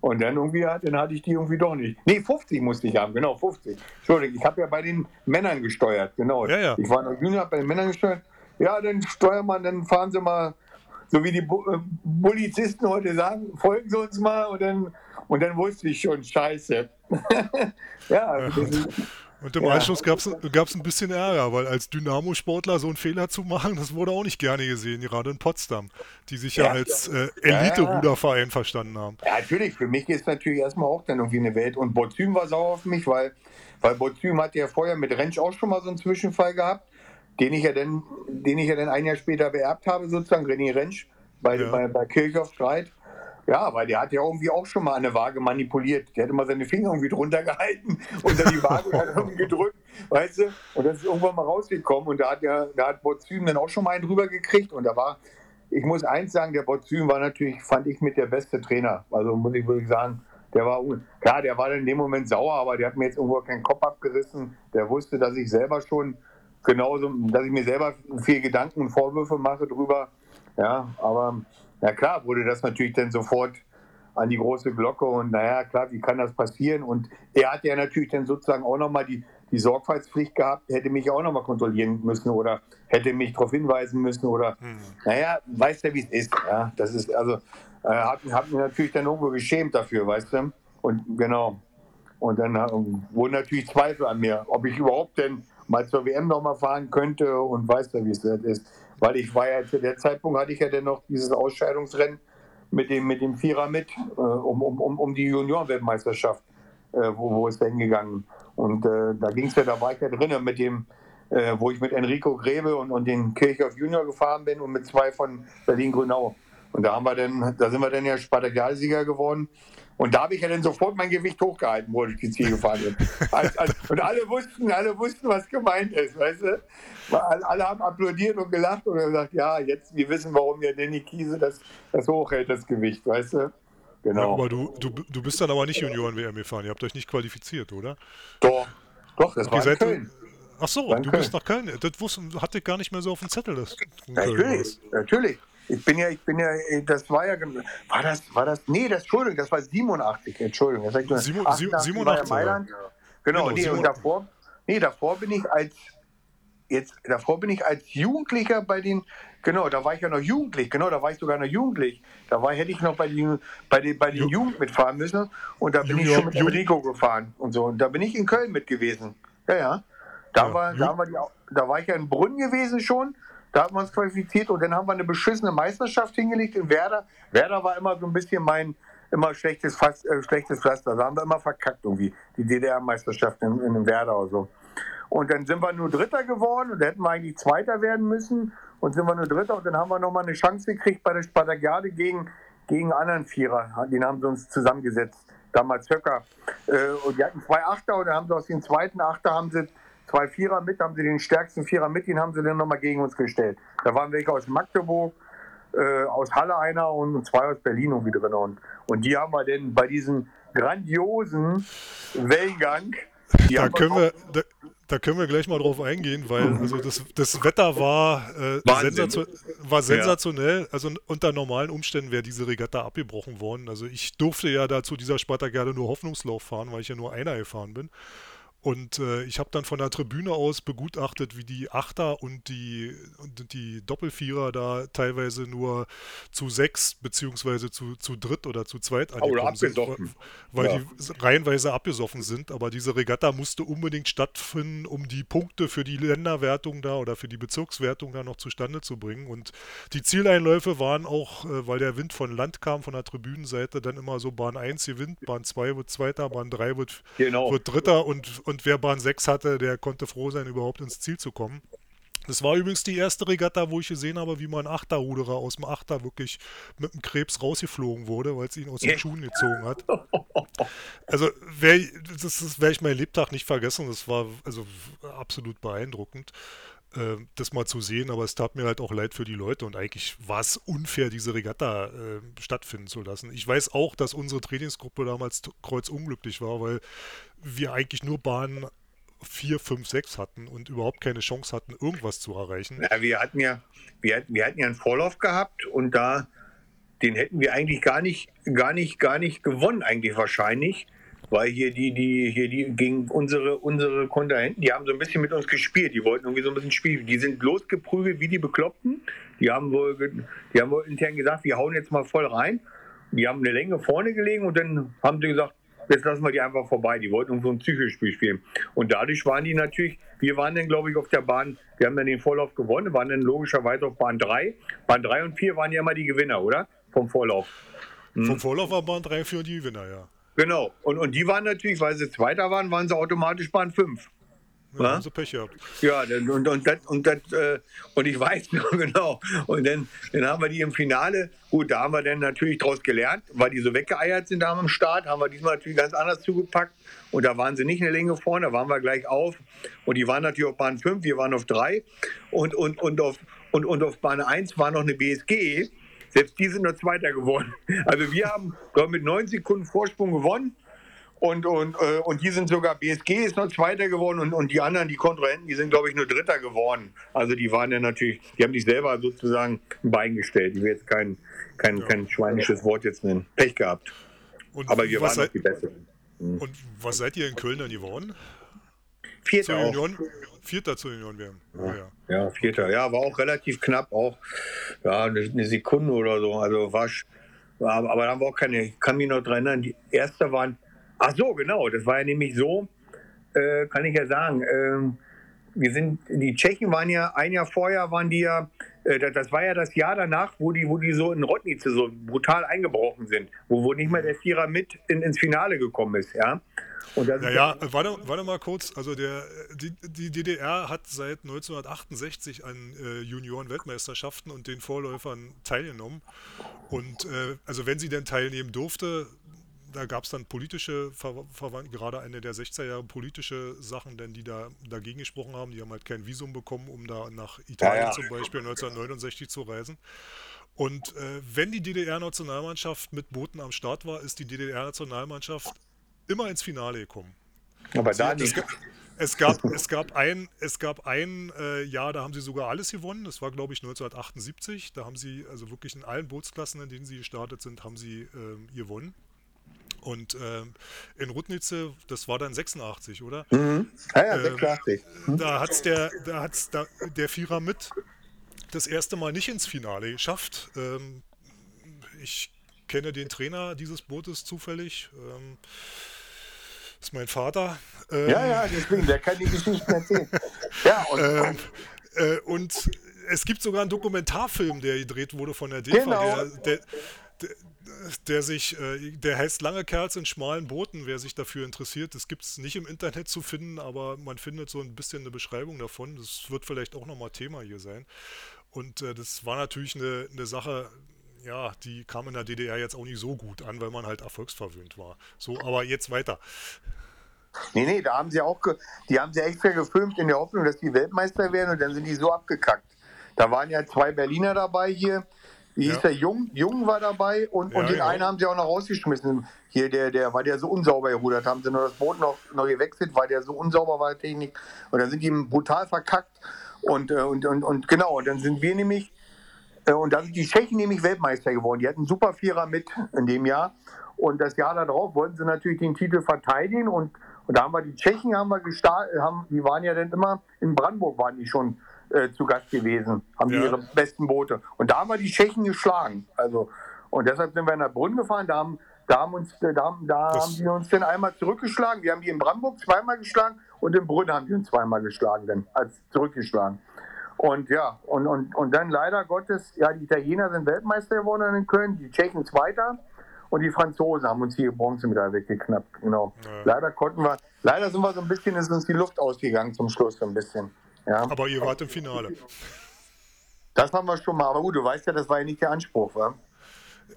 Und dann irgendwie dann hatte ich die irgendwie doch nicht. Nee, 50 musste ich haben, genau, 50. Entschuldigung, ich habe ja bei den Männern gesteuert, genau. Ja, ja. Ich war noch Junior, hab bei den Männern gesteuert. Ja, dann steuern man, dann fahren sie mal, so wie die Bu äh, Polizisten heute sagen, folgen sie uns mal und dann, und dann wusste ich schon, scheiße. ja, das ist, Und im Ja. Anschluss gab es ein bisschen Ärger, weil als Dynamo-Sportler so einen Fehler zu machen, das wurde auch nicht gerne gesehen, gerade in Potsdam, die sich ja, Ja. als äh. Elite-Ruderverein verstanden haben. Ja, natürlich. Für mich ist natürlich erstmal auch dann irgendwie eine Welt. Und Bozüm war sauer auf mich, weil, weil Bozüm hatte ja vorher mit Rentsch auch schon mal so einen Zwischenfall gehabt, den ich ja dann, den ich ja dann ein Jahr später beerbt habe, sozusagen, René Rentsch, bei, Ja. bei, bei Kirchhoff Streit. Ja, weil der hat ja irgendwie auch schon mal eine Waage manipuliert. Der hat immer seine Finger irgendwie drunter gehalten und dann die Waage dann irgendwie gedrückt, weißt du? Und das ist irgendwann mal rausgekommen und da hat der, da hat Bozüm dann auch schon mal einen drüber gekriegt und da war, ich muss eins sagen, der Bozüm war natürlich, fand ich, mit der beste Trainer. Also muss ich wirklich sagen, der war, klar, der war dann in dem Moment sauer, aber der hat mir jetzt irgendwo keinen Kopf abgerissen. Der wusste, dass ich selber schon genauso, dass ich mir selber viel Gedanken und Vorwürfe mache drüber. Ja, aber na klar, wurde das natürlich dann sofort an die große Glocke und naja, klar, wie kann das passieren? Und er hat ja natürlich dann sozusagen auch nochmal die, die Sorgfaltspflicht gehabt, hätte mich auch nochmal kontrollieren müssen oder hätte mich darauf hinweisen müssen oder, naja, weißt du, wie es ist. Ja, das ist, also, äh, hat, hat mich natürlich dann irgendwo geschämt dafür, weißt du? Und genau. Und dann äh, wurden natürlich Zweifel an mir, ob ich überhaupt denn mal zur WM nochmal fahren könnte und weißt du, wie es das ist. Weil ich war ja zu der Zeitpunkt hatte ich ja dann noch dieses Ausscheidungsrennen mit dem, mit dem Vierer mit, äh, um, um, um, die Junioren-Weltmeisterschaft, äh, wo, wo ist da hingegangen. Und äh, da ging es ja, da war ich ja drinnen mit dem, äh, wo ich mit Enrico Grebe und, und den Kirchhoff Junior gefahren bin und mit zwei von Berlin-Grünau. Und da haben wir dann, da sind wir dann ja Spartakialsieger geworden. Und da habe ich ja dann sofort mein Gewicht hochgehalten, wo ich die Ziel gefahren bin. Als, als, und alle wussten, alle wussten, was gemeint ist, weißt du? Weil Alle, haben applaudiert und gelacht und gesagt, ja, jetzt, wir wissen, warum ja Danny Kiese das, das hochhält, das Gewicht, weißt du? Ja, Genau. aber du, du, du bist dann aber nicht Junioren-WM gefahren, ihr habt euch nicht qualifiziert, oder? doch, doch, das war in Köln. Ach so, in du Köln. bist nach Köln. Das wusste, hatte ich gar nicht mehr so auf dem Zettel, dass Ja, natürlich, natürlich. Ich bin ja, ich bin ja, das war ja, war das, war das, nee, das, Entschuldigung, das war 87, Entschuldigung. Das war ich nur- Sieben- 88 war ja 87, Mailand. ja. Genau, Genau, nee, und 87. davor, nee, davor bin ich als, jetzt, davor bin ich als Jugendlicher bei den, genau, da war ich ja noch jugendlich, genau, da war ich sogar noch jugendlich. Da war, hätte ich noch bei den, bei den, bei den Ju- Jugend mitfahren müssen und da bin ich Junior- schon mit Ju- Enrico gefahren und so. Und da bin ich in Köln mit gewesen. Ja, ja. Da, Ja, war, da, war die, da war ich ja in Brunn gewesen schon. Da haben wir uns qualifiziert und dann haben wir eine beschissene Meisterschaft hingelegt in Werder. Werder war immer so ein bisschen mein immer schlechtes, Fass, äh, schlechtes Pflaster. Da haben wir immer verkackt irgendwie, die DDR-Meisterschaft in, in Werder oder so. Und dann sind wir nur Dritter geworden und da hätten wir eigentlich Zweiter werden müssen. Und sind wir nur Dritter und dann haben wir nochmal eine Chance gekriegt bei der Spartakiade gegen, gegen anderen Vierer. Den haben sie uns zusammengesetzt. Damals Höcker. Äh, und die hatten zwei Achter und dann haben sie aus dem zweiten Achter haben sie zwei Vierer mit, haben sie den stärksten Vierer mit, den haben sie dann nochmal gegen uns gestellt. Da waren welche aus Magdeburg, äh, aus Halle einer und zwei aus Berlin irgendwie drin. Und, und die haben wir dann bei diesem grandiosen Wellengang. die Da können, wir, da, da können wir gleich mal drauf eingehen, weil also das, das Wetter war, äh, sensation, war sensationell. Also unter normalen Umständen wäre diese Regatta abgebrochen worden. Also ich durfte ja da zu dieser Spartakiade nur Hoffnungslauf fahren, weil ich ja nur einer gefahren bin. Und äh, ich habe dann von der Tribüne aus begutachtet, wie die Achter und die, und die Doppelvierer da teilweise nur zu sechs beziehungsweise zu, zu dritt oder zu zweit angekommen sind, abgesoffen. weil Ja. die reihenweise abgesoffen sind. Aber diese Regatta musste unbedingt stattfinden, um die Punkte für die Länderwertung da oder für die Bezirkswertung da noch zustande zu bringen. Und die Zieleinläufe waren auch, äh, weil der Wind von Land kam, von der Tribünenseite, dann immer so Bahn 1 gewinnt, Bahn 2 wird Zweiter, Bahn 3 wird Genau. wird Dritter und, und wer Bahn 6 hatte, der konnte froh sein, überhaupt ins Ziel zu kommen. Das war übrigens die erste Regatta, wo ich gesehen habe, wie mal ein Achterruderer aus dem Achter wirklich mit dem Krebs rausgeflogen wurde, weil es ihn aus den. Schuhen gezogen hat. Also wär, das, das werde ich mein Lebtag nicht vergessen. Das war also absolut beeindruckend, äh, das mal zu sehen. Aber es tat mir halt auch leid für die Leute und eigentlich war es unfair, diese Regatta äh, stattfinden zu lassen. Ich weiß auch, dass unsere Trainingsgruppe damals kreuzunglücklich war, weil wir eigentlich nur Bahnen 4, 5, 6 hatten und überhaupt keine Chance hatten, irgendwas zu erreichen. Ja, wir hatten ja, wir, wir hatten ja einen Vorlauf gehabt und da den hätten wir eigentlich gar nicht, gar nicht, gar nicht gewonnen, eigentlich wahrscheinlich. Weil hier die, die, hier die gegen unsere, unsere Kontrahenten, die haben so ein bisschen mit uns gespielt. Die wollten irgendwie so ein bisschen spielen. Die sind losgeprügelt wie die Bekloppten. Die haben wohl, die haben wohl intern gesagt, wir hauen jetzt mal voll rein. Die haben eine Länge vorne gelegen und dann haben sie gesagt, jetzt lassen wir die einfach vorbei. Die wollten so ein Psychospiel spielen. Und dadurch waren die natürlich, wir waren dann, glaube ich, auf der Bahn, wir haben dann den Vorlauf gewonnen, waren dann logischerweise auf Bahn 3. Bahn 3 und 4 waren ja immer die Gewinner, oder? Vom Vorlauf. Hm. Vom Vorlauf war Bahn 3 für die Gewinner, ja. Genau. Und, und die waren natürlich, weil sie Zweiter waren, waren sie automatisch Bahn 5. Ja, haben sie Pech gehabt. Ja, und, und, das, und, das, äh, und ich weiß noch genau. Und dann, dann haben wir die im Finale. Gut, da haben wir dann natürlich daraus gelernt, weil die so weggeeiert sind da am Start, haben wir diesmal natürlich ganz anders zugepackt. Und da waren sie nicht eine Länge vorne, da waren wir gleich auf. Und die waren natürlich auf Bahn 5, wir waren auf 3. Und, und, und, auf, und, und auf Bahn 1 war noch eine BSG. Selbst die sind nur Zweiter geworden. Also wir haben mit 9 Sekunden Vorsprung gewonnen. Und, und, äh, und die sind sogar, BSG ist noch Zweiter geworden und, und die anderen, die Kontrahenten, die sind, glaube ich, nur Dritter geworden. Also die waren ja natürlich, die haben sich selber sozusagen ein Bein gestellt. Ich will jetzt kein, kein, ja. kein schweinisches Wort jetzt nennen. Pech gehabt. Und Aber wir waren seid, die Besseren. Mhm. Und was seid ihr in Köln dann geworden? Vierter zur Union, Vierter zur Union werden. Ja, ja. ja, Vierter. Ja, war auch relativ knapp, auch ja, eine, Sekunde oder so. Also war, aber, aber da haben wir auch keine, ich kann mich noch dran erinnern, die erste waren, ach so, genau, das war ja nämlich so, äh, kann ich ja sagen, äh, wir sind, die Tschechen waren ja, ein Jahr vorher waren die ja, äh, das war ja das Jahr danach, wo die, wo die so in Rotnice so brutal eingebrochen sind, wo, wo nicht mal der Vierer mit in, ins Finale gekommen ist, ja. Naja, warte, warte mal kurz. Also der, die, die DDR hat seit 1968 an äh, Junioren-Weltmeisterschaften und den Vorläufern teilgenommen. Und äh, also wenn sie denn teilnehmen durfte, da gab es dann politische, gerade eine der 60er Jahre politische Sachen, denn die da dagegen gesprochen haben, die haben halt kein Visum bekommen, um da nach Italien ja, ja. zum Beispiel 1969 zu reisen. Und äh, wenn die DDR-Nationalmannschaft mit Booten am Start war, ist die DDR-Nationalmannschaft immer ins Finale gekommen. Aber da nicht. Es gab, es gab ein, es gab ein äh, Jahr, da haben sie sogar alles gewonnen. Das war, glaube ich, 1978. Da haben sie, also wirklich in allen Bootsklassen, in denen sie gestartet sind, haben sie äh, gewonnen. Und äh, in Rudnitze, das war dann 86, oder? Mhm. Ja, ja, 86. Ähm, da hat es der, da hat's da, der Vierer mit das erste Mal nicht ins Finale geschafft. Ähm, ich kenne den Trainer dieses Bootes zufällig. Ähm, ist mein Vater. Ähm, ja, ja, deswegen, der kann die Geschichten erzählen. ja, und, ähm, äh, und es gibt sogar einen Dokumentarfilm, der gedreht wurde von der DEFA. Genau. Der, der, der, der sich, äh, der heißt Lange Kerls in schmalen Booten, wer sich dafür interessiert. Das gibt es nicht im Internet zu finden, aber man findet so ein bisschen eine Beschreibung davon. Das wird vielleicht auch nochmal Thema hier sein. Und äh, das war natürlich eine, eine Sache, ja, die kam in der DDR jetzt auch nicht so gut an, weil man halt erfolgsverwöhnt war. So, aber jetzt weiter. Nee, nee, da haben sie auch, die haben sie extra gefilmt in der Hoffnung, dass die Weltmeister werden und dann sind die so abgekackt. Da waren ja zwei Berliner dabei hier, wie hieß ja. der Jung? Jung war dabei und, ja, und den ja. einen haben sie auch noch rausgeschmissen. Hier, der, der, weil der so unsauber gerudert haben sie nur das Boot noch, noch gewechselt, weil der so unsauber war, Technik. Und dann sind die brutal verkackt. Und, äh, und, und, und genau, und dann sind wir nämlich, und dann sind die Tschechen nämlich Weltmeister geworden. Die hatten Super Vierer mit in dem Jahr. Und das Jahr darauf wollten sie natürlich den Titel verteidigen. Und, und da haben wir die Tschechen, haben wir gestartet, haben, die waren ja dann immer, in Brandenburg waren die schon äh, zu Gast gewesen, haben ja. ihre besten Boote. Und da haben wir die Tschechen geschlagen. Also, und deshalb sind wir in der Brunn gefahren, da haben, da haben, uns, da, haben, da haben die uns dann einmal zurückgeschlagen. Wir haben die in Brandenburg zweimal geschlagen und in Brünn haben die uns zweimal geschlagen, dann als zurückgeschlagen. Und ja, und, und, und dann leider Gottes, ja, die Italiener sind Weltmeister geworden in Köln, die Tschechen Zweiter und die Franzosen haben uns hier Bronzemedaille weggeknappt. Genau. Ja. Leider konnten wir, leider sind wir so ein bisschen, ist uns die Luft ausgegangen zum Schluss so ein bisschen. Ja. Aber ihr wart im Finale. Das haben wir schon mal. Aber gut, du weißt ja, das war ja nicht der Anspruch, wa?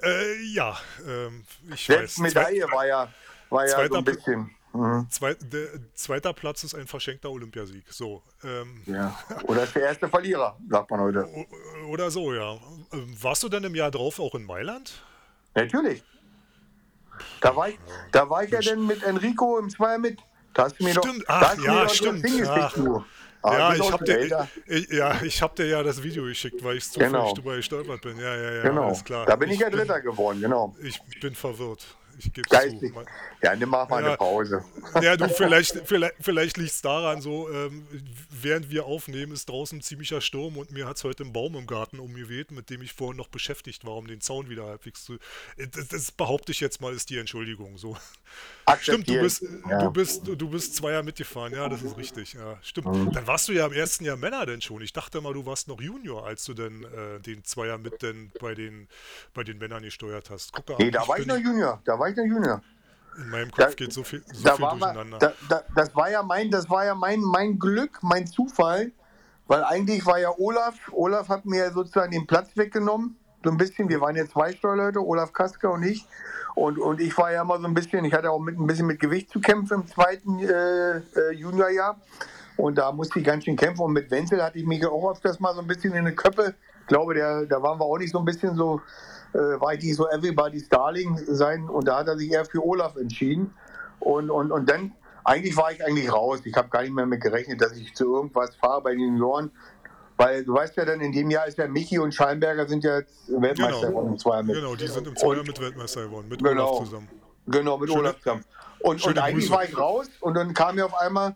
Äh, ja, ähm, ich Selbst weiß. Medaille Zweit war ja, war ja so ein bisschen. Mhm. Zweit, der, zweiter Platz ist ein verschenkter Olympiasieg. So, ähm, ja. Oder ist der erste Verlierer, sagt man heute. Oder so, ja. Warst du denn im Jahr drauf auch in Mailand? Natürlich. Da war ich, da war ich ja dann mit Enrico im Zweier mit. Da hast du mir Stimmt, doch, ach, ja, mir doch stimmt, ach. du. Ah, ja, ich auch hab schon dir, ich, ja, ich hab dir ja das Video geschickt, weil ich zufällig Genau. drüber gestolpert bin. Ja, ja, ja, Genau. klar. Da bin ich ja Dritter geworden, genau. Ich bin verwirrt. Ich gebe Geistig. zu. Ja, nimm mal mal Ja. eine Pause. Ja, du, vielleicht, vielleicht, vielleicht liegt es daran, so, ähm, während wir aufnehmen, ist draußen ein ziemlicher Sturm und mir hat es heute einen Baum im Garten umgeweht, mit dem ich vorhin noch beschäftigt war, um den Zaun wieder halbwegs zu. Äh, Das, das behaupte ich jetzt mal, ist die Entschuldigung. So. Stimmt, du bist, Ja. du bist, du bist Zweier mitgefahren, ja, das ist richtig. Ja, stimmt. Dann warst du ja im ersten Jahr Männer denn schon. Ich dachte mal, du warst noch Junior, als du denn äh, den Zweier mit denn bei den, bei den Männern gesteuert hast. Guck Nee, da war ich noch Junior. Da war noch Junior. in meinem Kopf da- geht so viel, so da viel mal, durcheinander. da, da, das war ja mein, das war ja mein, mein Glück, mein Zufall, weil eigentlich war ja Olaf, Olaf hat mir sozusagen den Platz weggenommen, so ein bisschen. Wir waren ja zwei Steuerleute, Olaf Kaska und ich. Und, und ich war ja immer so ein bisschen, ich hatte auch mit, ein bisschen mit Gewicht zu kämpfen im zweiten äh, äh, Juniorjahr. Und da musste ich ganz schön kämpfen. Und mit Wenzel hatte ich mich auch öfters mal so ein bisschen in eine Köppe. Ich glaube, der, da waren wir auch nicht so ein bisschen so, äh, ich nicht so Everybody's Darling sein. Und da hat er sich eher für Olaf entschieden. Und, und, und dann, eigentlich war ich eigentlich raus. Ich habe gar nicht mehr mit gerechnet, dass ich zu irgendwas fahre bei den Junioren. Weil du weißt ja dann, in dem Jahr ist ja Michi und Schallenberger sind ja jetzt Weltmeister Genau. geworden, zwei mit. Genau, die sind im Zweier Und- mit Weltmeister geworden, mit Genau. Olaf zusammen. Genau, mit Schöne- Olaf zusammen. Und, und eigentlich Grüße. war ich raus und dann kam mir auf einmal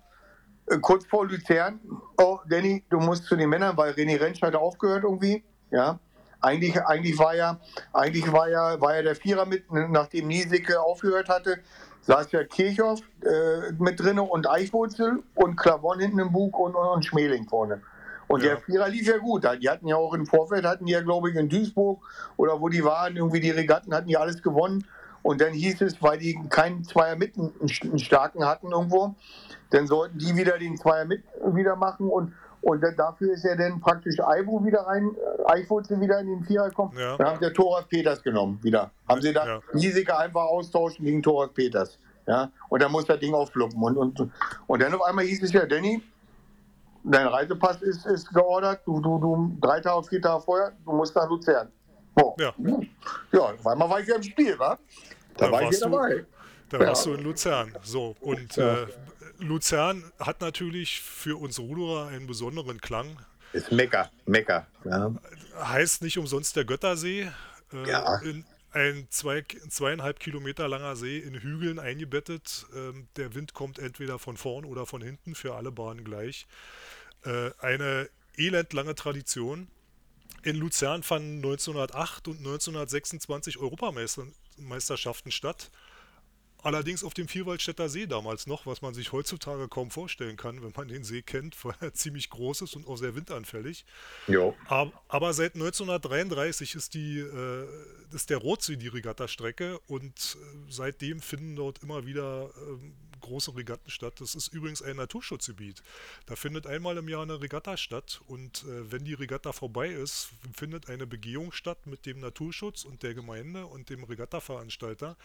äh, kurz vor Luzern, oh Danny, du musst zu den Männern, weil René Rentsch hatte aufgehört irgendwie. Ja. Eigentlich, eigentlich war ja, eigentlich war ja, war ja der Vierer mit, nachdem Niesecke aufgehört hatte, saß ja Kirchhoff äh, mit drinne und Eichwurzel und Klavon hinten im Bug und, und, und Schmeling vorne. Und Ja. der Vierer lief ja gut. Die hatten ja auch im Vorfeld, hatten die ja, glaube ich, in Duisburg oder wo die waren, irgendwie die Regatten hatten die alles gewonnen. Und dann hieß es, weil die keinen Zweier mit einen, einen starken hatten irgendwo, dann sollten die wieder den Zweier mit wieder machen und und dann, dafür ist ja dann praktisch Aibo wieder rein, äh, Eichwurzel wieder in den Vierer gekommen. Ja. Dann haben sie Thoras Peters genommen wieder. Haben sie da Ja. Giesecke einfach austauschen gegen Thoras Peters. Ja, und dann muss das Ding auffluppen. Und, und, und dann auf einmal hieß es ja, Danny, dein Reisepass ist, ist geordert, du, du, du, drei Tage, vier Tage vorher, du musst nach Luzern. Boah. Ja. ja, auf einmal war ich ja im Spiel, wa? Da Da war ich ja dabei. Da Ja. warst du in Luzern. So, und Ja. äh, Luzern hat natürlich für uns Ruderer einen besonderen Klang. Ist Mecker, Mecker. Ja. Heißt nicht umsonst der Göttersee. Äh, Ja. in ein zwei, zweieinhalb Kilometer langer See in Hügeln eingebettet. Ähm, der Wind kommt entweder von vorn oder von hinten, für alle Bahnen gleich. Äh, eine elendlange Tradition. In Luzern fanden 1908 und 1926 Europameisterschaften statt. Allerdings auf dem Vierwaldstätter See damals noch, was man sich heutzutage kaum vorstellen kann, wenn man den See kennt, weil er ziemlich groß ist und auch sehr windanfällig. Jo. Aber, aber seit 1933 ist, die, äh, ist der Rotsee die Regattastrecke und äh, seitdem finden dort immer wieder ähm, große Regatten statt. Das ist übrigens ein Naturschutzgebiet. Da findet einmal im Jahr eine Regatta statt und äh, wenn die Regatta vorbei ist, findet eine Begehung statt mit dem Naturschutz und der Gemeinde und dem Regattaveranstalter.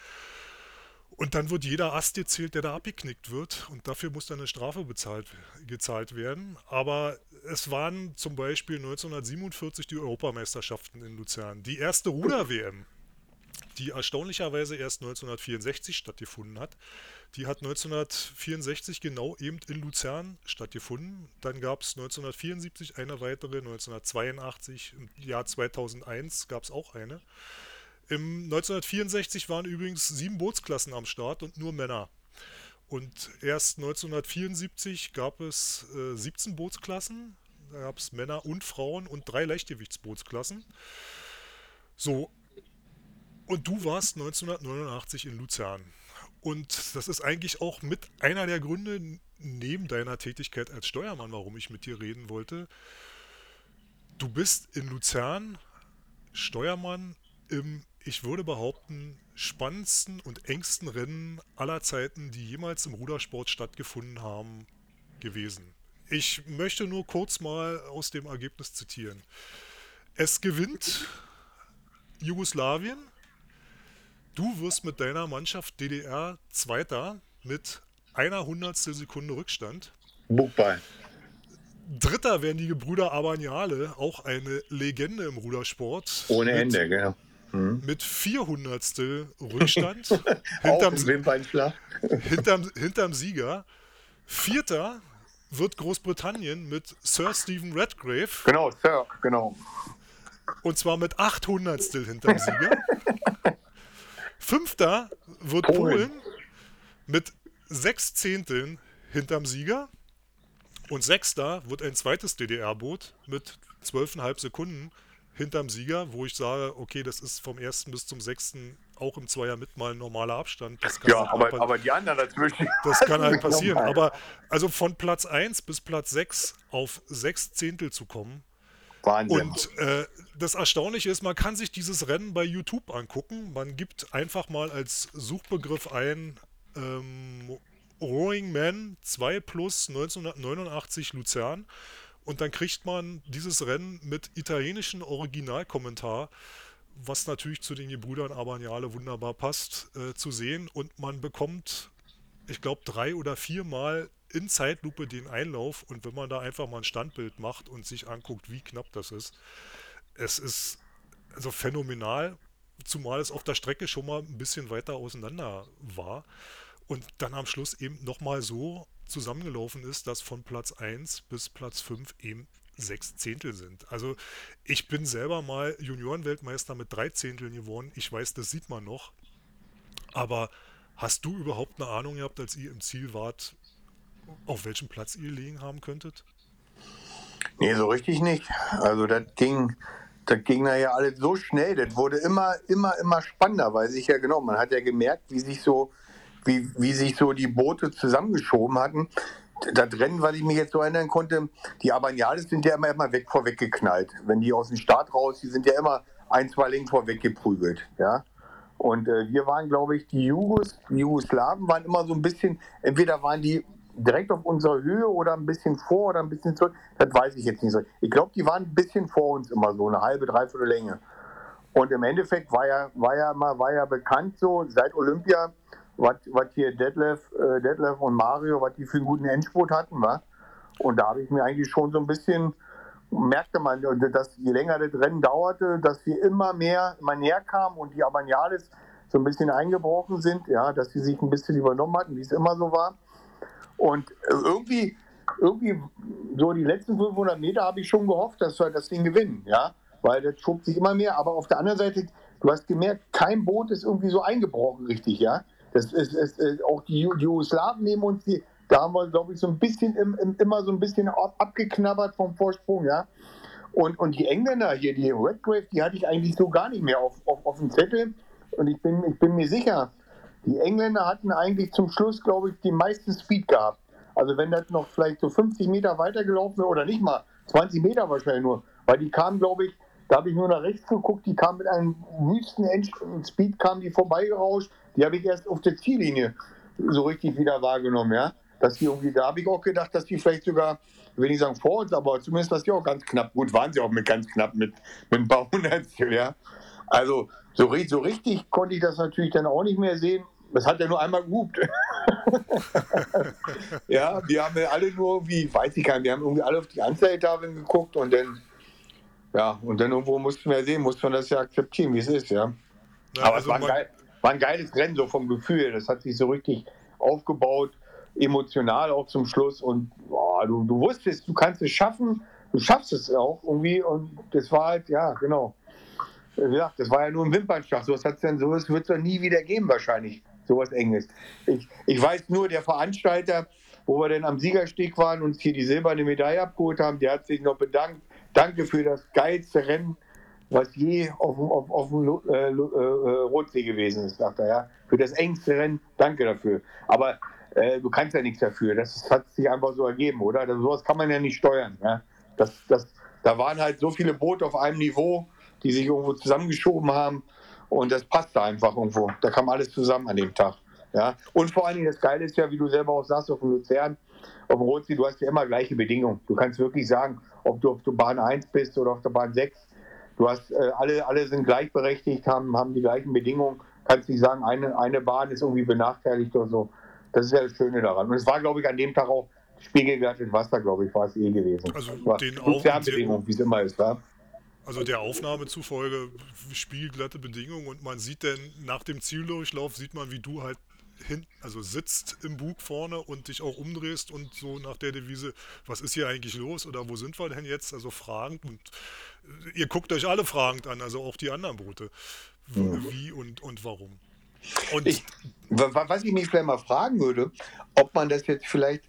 Und dann wird jeder Ast gezählt, der da abgeknickt wird. Und dafür muss dann eine Strafe bezahlt, gezahlt werden. Aber es waren zum Beispiel 1947 die Europameisterschaften in Luzern. Die erste Ruder-WM, die erstaunlicherweise erst 1964 stattgefunden hat. Die hat 1964 genau eben in Luzern stattgefunden. Dann gab es 1974 eine weitere, 1982, im Jahr 2001 gab es auch eine. Im 1964 waren übrigens sieben Bootsklassen am Start und nur Männer. Und erst 1974 gab es äh, 17 Bootsklassen. Da gab es Männer und Frauen und drei Leichtgewichtsbootsklassen. So. Und du warst 1989 in Luzern. Und das ist eigentlich auch mit einer der Gründe neben deiner Tätigkeit als Steuermann, warum ich mit dir reden wollte. Du bist in Luzern Steuermann im, ich würde behaupten, spannendsten und engsten Rennen aller Zeiten, die jemals im Rudersport stattgefunden haben, gewesen. Ich möchte nur kurz mal aus dem Ergebnis zitieren. Es gewinnt Jugoslawien. Du wirst mit deiner Mannschaft DDR Zweiter mit einer Hundertstel Sekunde Rückstand. Buchball. Dritter werden die Gebrüder Abaniale, auch eine Legende im Rudersport. Ohne Ende, genau. Mit 400 Rückstand hinterm, hinterm, hinterm Sieger. Vierter wird Großbritannien mit Sir Stephen Redgrave. Genau, Sir, genau. Und zwar mit 800 hinterm Sieger. Fünfter wird Polen. Polen mit sechs Zehnteln hinterm Sieger. Und sechster wird ein zweites DDR-Boot mit 12,5 Sekunden hinterm Sieger, wo ich sage, okay, das ist vom ersten bis zum sechsten auch im Zweier mit mal ein normaler Abstand. ja, aber, aber die anderen dazwischen. Das kann halt passieren. Aber also von Platz 1 bis Platz 6 auf sechs Zehntel zu kommen. Wahnsinn. Und äh, das Erstaunliche ist, man kann sich dieses Rennen bei YouTube angucken. Man gibt einfach mal als Suchbegriff ein ähm, Roaring Man 2 Plus 1989 Luzern. Und dann kriegt man dieses Rennen mit italienischen Originalkommentar was natürlich zu den Gebrüdern Abagnale wunderbar passt, äh, zu sehen. Und man bekommt, ich glaube, drei oder viermal in Zeitlupe den Einlauf. Und wenn man da einfach mal ein Standbild macht und sich anguckt, wie knapp das ist, es ist also phänomenal, zumal es auf der Strecke schon mal ein bisschen weiter auseinander war. Und dann am Schluss eben nochmal so zusammengelaufen ist, dass von Platz 1 bis Platz 5 eben sechs Zehntel sind. Also ich bin selber mal Juniorenweltmeister mit drei Zehnteln geworden. Ich weiß, das sieht man noch. Aber hast du überhaupt eine Ahnung gehabt, als ihr im Ziel wart, auf welchem Platz ihr liegen haben könntet? Nee, so richtig nicht. Also das ging, das ging ja alles so schnell. Das wurde immer, immer, immer spannender, weil sich ja genau, man hat ja gemerkt, wie sich so, wie, wie sich so die Boote zusammengeschoben hatten das Rennen, weil ich mich jetzt so erinnern konnte, die Abanyales sind ja immer, immer weg vorweg geknallt. Wenn die aus dem Start raus, die sind ja immer ein, zwei Längen vorweg geprügelt. Ja? Und äh, wir waren, glaube ich, die Jugos, die Jugoslawen waren immer so ein bisschen, entweder waren die direkt auf unserer Höhe oder ein bisschen vor oder ein bisschen zurück. Das weiß ich jetzt nicht so. Ich glaube, die waren ein bisschen vor uns immer so, eine halbe, dreiviertel Länge. Und im Endeffekt war ja, war ja mal, war ja bekannt so, seit Olympia, was hier Detlef, äh, Detlef und Mario, was die für einen guten Endspurt hatten, wa? Und da habe ich mir eigentlich schon so ein bisschen, merkte man, dass je länger das Rennen dauerte, dass wir immer mehr, immer näher kamen und die Abanyales so ein bisschen eingebrochen sind, ja, dass sie sich ein bisschen übernommen hatten, wie es immer so war. Und irgendwie, irgendwie so die letzten 500 Meter habe ich schon gehofft, dass wir das Ding gewinnen, ja, weil das schob sich immer mehr. Aber auf der anderen Seite, du hast gemerkt, kein Boot ist irgendwie so eingebrochen, richtig, ja. Das ist, ist, ist auch die, Jugoslawen neben uns, die, da haben wir, glaube ich, so ein bisschen im, im, immer so ein bisschen abgeknabbert vom Vorsprung, ja. Und, und die Engländer hier, die Redgrave, die hatte ich eigentlich so gar nicht mehr auf, auf, auf dem Zettel. Und ich bin, ich bin mir sicher, die Engländer hatten eigentlich zum Schluss, glaube ich, die meisten Speed gehabt. Also wenn das noch vielleicht so 50 Meter weitergelaufen wäre oder nicht mal, 20 Meter wahrscheinlich nur, weil die kamen, glaube ich, da habe ich nur nach rechts geguckt, die kam mit einem wüsten Speed, kam die vorbeigerauscht. Die habe ich erst auf der Ziellinie so richtig wieder wahrgenommen, ja. Dass die irgendwie, da habe ich auch gedacht, dass die vielleicht sogar, will ich sagen vor uns, aber zumindest, dass die auch ganz knapp, gut waren sie auch mit ganz knapp mit, mit ein paar Hundertstel, ja. Also so, so richtig konnte ich das natürlich dann auch nicht mehr sehen. Das hat ja nur einmal gehupt. ja, wir haben ja alle nur, wie weiß ich gar nicht, wir haben irgendwie alle auf die Anzeigetafeln geguckt und dann ja, und dann irgendwo mussten wir sehen, musste man das ja akzeptieren, wie es ist, ja. ja Aber also es war geil, war ein geiles Rennen, so vom Gefühl. Das hat sich so richtig aufgebaut, emotional auch zum Schluss. Und boah, du, du wusstest, du kannst es schaffen, du schaffst es auch irgendwie. Und das war halt, ja, genau. Wie das war ja nur ein Wimpernschlag. So was denn, sowas wird es doch nie wieder geben, wahrscheinlich. Sowas Enges. Ich, ich weiß nur, der Veranstalter, wo wir denn am Siegersteg waren und uns hier die silberne Medaille abgeholt haben, der hat sich noch bedankt danke für das geilste Rennen, was je auf, auf, auf dem äh, äh, Rotsee gewesen ist, sagt er, ja. Für das engste Rennen, danke dafür. Aber äh, du kannst ja nichts dafür. Das hat sich einfach so ergeben, oder? Das, sowas kann man ja nicht steuern. Ja? Das, das, da waren halt so viele Boote auf einem Niveau, die sich irgendwo zusammengeschoben haben. Und das passte einfach irgendwo. Da kam alles zusammen an dem Tag. Ja? Und vor allen Dingen, das Geile ist ja, wie du selber auch sagst, auf dem Luzern, auf dem Rotsee, du hast ja immer gleiche Bedingungen. Du kannst wirklich sagen, ob du auf der Bahn 1 bist oder auf der Bahn 6. Du hast, äh, alle, alle sind gleichberechtigt, haben, haben die gleichen Bedingungen. Kannst nicht sagen, eine, eine Bahn ist irgendwie benachteiligt oder so. Das ist ja das Schöne daran. Und es war, glaube ich, an dem Tag auch spiegelglattet Wasser, glaube ich, war es eh gewesen. Also war den Fernbedingungen, wie es immer ist, wa? Also der Aufnahme zufolge spiegelglatte Bedingungen und man sieht dann nach dem Zieldurchlauf, sieht man, wie du halt hin, also sitzt im Bug vorne und dich auch umdrehst und so nach der Devise, was ist hier eigentlich los oder wo sind wir denn jetzt? Also fragend und äh, ihr guckt euch alle fragend an, also auch die anderen Boote. Wie und, und warum. Und ich, was ich mich vielleicht mal fragen würde, ob man das jetzt vielleicht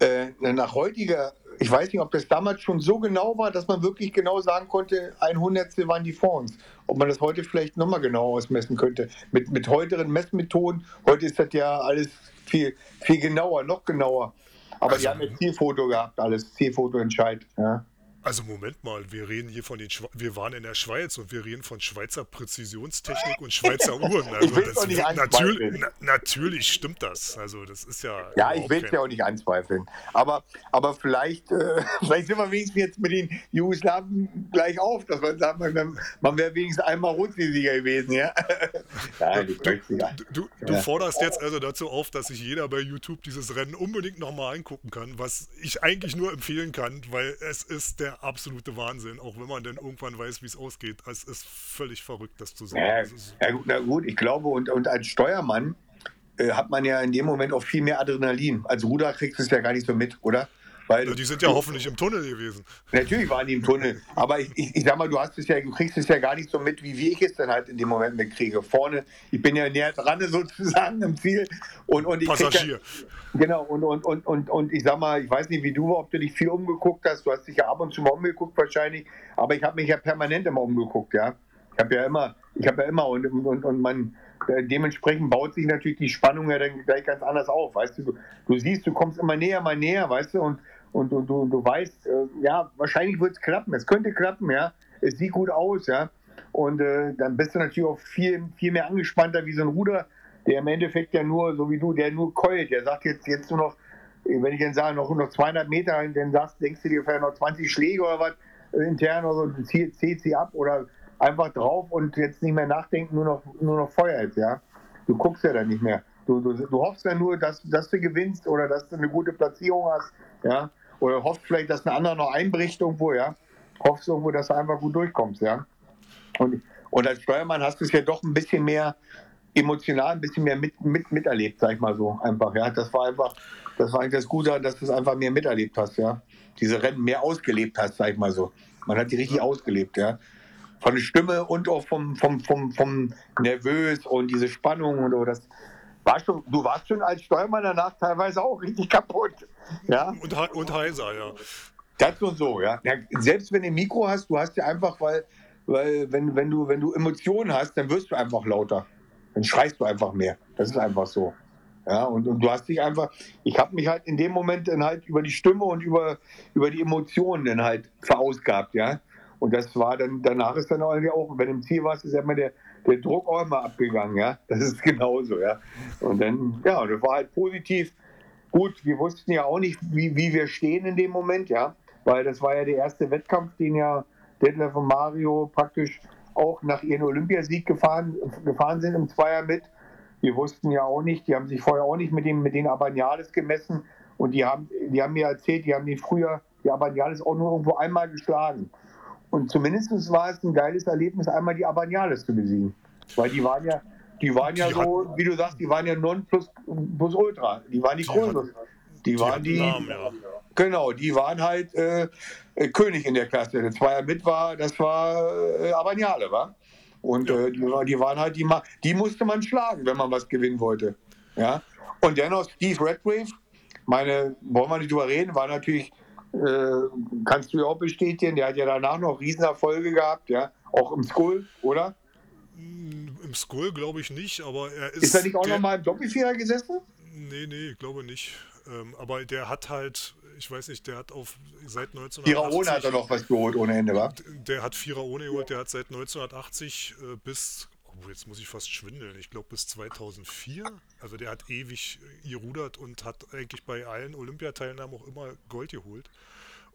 äh, nach heutiger, ich weiß nicht, ob das damals schon so genau war, dass man wirklich genau sagen konnte, ein Hundertstel waren die Fonds. Ob man das heute vielleicht nochmal genau ausmessen könnte. Mit, mit heutigen Messmethoden, heute ist das ja alles viel, viel genauer, noch genauer. Aber also, die haben jetzt Zielfoto gehabt, alles Zielfoto-Entscheid. Ja. Also Moment mal, wir reden hier von den Schwe wir waren in der Schweiz und wir reden von Schweizer Präzisionstechnik und Schweizer Uhren. Also das nicht natürlich, na, natürlich stimmt das. Also das ist ja. Ja, ich will es ja auch nicht anzweifeln. Aber, aber vielleicht, äh, vielleicht sind wir wenigstens jetzt mit den Jugoslawen gleich auf, dass man sagt, man, man wäre wenigstens einmal Rundsieger gewesen, ja. Nein, du, du, du, forderst jetzt also dazu auf, dass sich jeder bei YouTube dieses Rennen unbedingt nochmal angucken kann, was ich eigentlich nur empfehlen kann, weil es ist der absolute Wahnsinn, auch wenn man dann irgendwann weiß, wie es ausgeht. Es ist völlig verrückt, das zu sehen. Ja, ja gut, na gut, ich glaube, und, und als Steuermann äh, hat man ja in dem Moment auch viel mehr Adrenalin. Als Ruder kriegst du es ja gar nicht so mit, oder? Weil, die sind ja hoffentlich im Tunnel gewesen. Natürlich waren die im Tunnel. Aber ich, ich, ich, sag mal, du hast es ja, du kriegst es ja gar nicht so mit, wie, wie ich es dann halt in dem Moment mitkriege. Vorne, ich bin ja näher dran sozusagen im Ziel. Und, und ich Passagier. Ja, genau, und, und, und, und, und ich sag mal, ich weiß nicht, wie du, ob du dich viel umgeguckt hast. Du hast dich ja ab und zu mal umgeguckt wahrscheinlich. Aber ich habe mich ja permanent immer umgeguckt, ja. Ich habe ja immer, ich habe ja immer und, und, und man äh, dementsprechend baut sich natürlich die Spannung ja dann gleich ganz anders auf, weißt du? Du, du siehst, du kommst immer näher, mal näher, weißt du, und und, und du, du weißt, äh, ja, wahrscheinlich wird es klappen. Es könnte klappen, ja. Es sieht gut aus, ja. Und äh, dann bist du natürlich auch viel, viel mehr angespannter wie so ein Ruder, der im Endeffekt ja nur, so wie du, der nur keult. Der sagt jetzt, jetzt nur noch, wenn ich dann sage, noch, noch 200 Meter, dann sagst, denkst du dir vielleicht noch 20 Schläge oder was äh, intern oder so, zählt sie ab oder einfach drauf und jetzt nicht mehr nachdenken, nur noch, nur noch Feuer jetzt, ja. Du guckst ja dann nicht mehr. Du, du, du hoffst ja nur, dass, dass du gewinnst oder dass du eine gute Platzierung hast, ja oder hofft vielleicht, dass ein anderer noch einbricht irgendwo, ja. Hoffst irgendwo, dass du einfach gut durchkommst, ja. Und, und als Steuermann hast du es ja doch ein bisschen mehr emotional, ein bisschen mehr mit, mit, miterlebt, sag ich mal so, einfach, ja. Das war einfach, das war eigentlich das Gute, dass du es einfach mehr miterlebt hast, ja. Diese Rennen mehr ausgelebt hast, sag ich mal so. Man hat die richtig ausgelebt, ja. Von der Stimme und auch vom, vom, vom, vom nervös und diese Spannung und so, das, war schon, du warst schon als Steuermann danach teilweise auch richtig kaputt. Ja? Und, und heiser, ja. Das und so, ja. ja. Selbst wenn du ein Mikro hast, du hast ja einfach, weil, weil wenn, wenn, du, wenn du Emotionen hast, dann wirst du einfach lauter. Dann schreist du einfach mehr. Das ist einfach so. Ja, und, und du hast dich einfach, ich habe mich halt in dem Moment dann halt über die Stimme und über, über die Emotionen dann halt verausgabt, ja. Und das war dann, danach ist dann auch, wenn du im Ziel warst, ist ja immer der, der Druck auch immer abgegangen, ja. Das ist genauso, ja. Und dann, ja, das war halt positiv. Gut, wir wussten ja auch nicht, wie, wie wir stehen in dem Moment, ja. Weil das war ja der erste Wettkampf, den ja Detlef und Mario praktisch auch nach ihrem Olympiasieg gefahren, gefahren sind im Zweier mit. Wir wussten ja auch nicht, die haben sich vorher auch nicht mit, dem, mit den Abaniales gemessen. Und die haben, die haben mir erzählt, die haben den früher, die Abaniales auch nur irgendwo einmal geschlagen. Und zumindest war es ein geiles Erlebnis, einmal die Abaniales zu besiegen. Weil die waren ja, die waren ja so, wie du sagst, die waren ja non plus, plus ultra. Die waren die, die. Die, die waren die. Namen, ja. Genau, die waren halt äh, äh, König in der Klasse. Der Zweier mit war, das war äh, Abaniale, war. Und ja. äh, die, die, waren halt die, die musste man schlagen, wenn man was gewinnen wollte. Ja. Und dennoch Steve Redgrave, meine, wollen wir nicht drüber reden, war natürlich kannst du ja auch bestätigen, der hat ja danach noch Riesenerfolge gehabt, ja, auch im Skull, oder? Im Skull glaube ich nicht, aber er ist. Ist er nicht auch nochmal im Doppelvierer gesessen? Nee, nee, ich glaube nicht. Ähm, aber der hat halt, ich weiß nicht, der hat auf seit 1980. Vierer ohne hat er noch was geholt ohne Ende, wa? Der hat Vierer ohne geholt, der hat seit 1980 äh, bis, oh, jetzt muss ich fast schwindeln, ich glaube bis 2004. Also der hat ewig gerudert und hat eigentlich bei allen Olympiateilnahmen auch immer Gold geholt.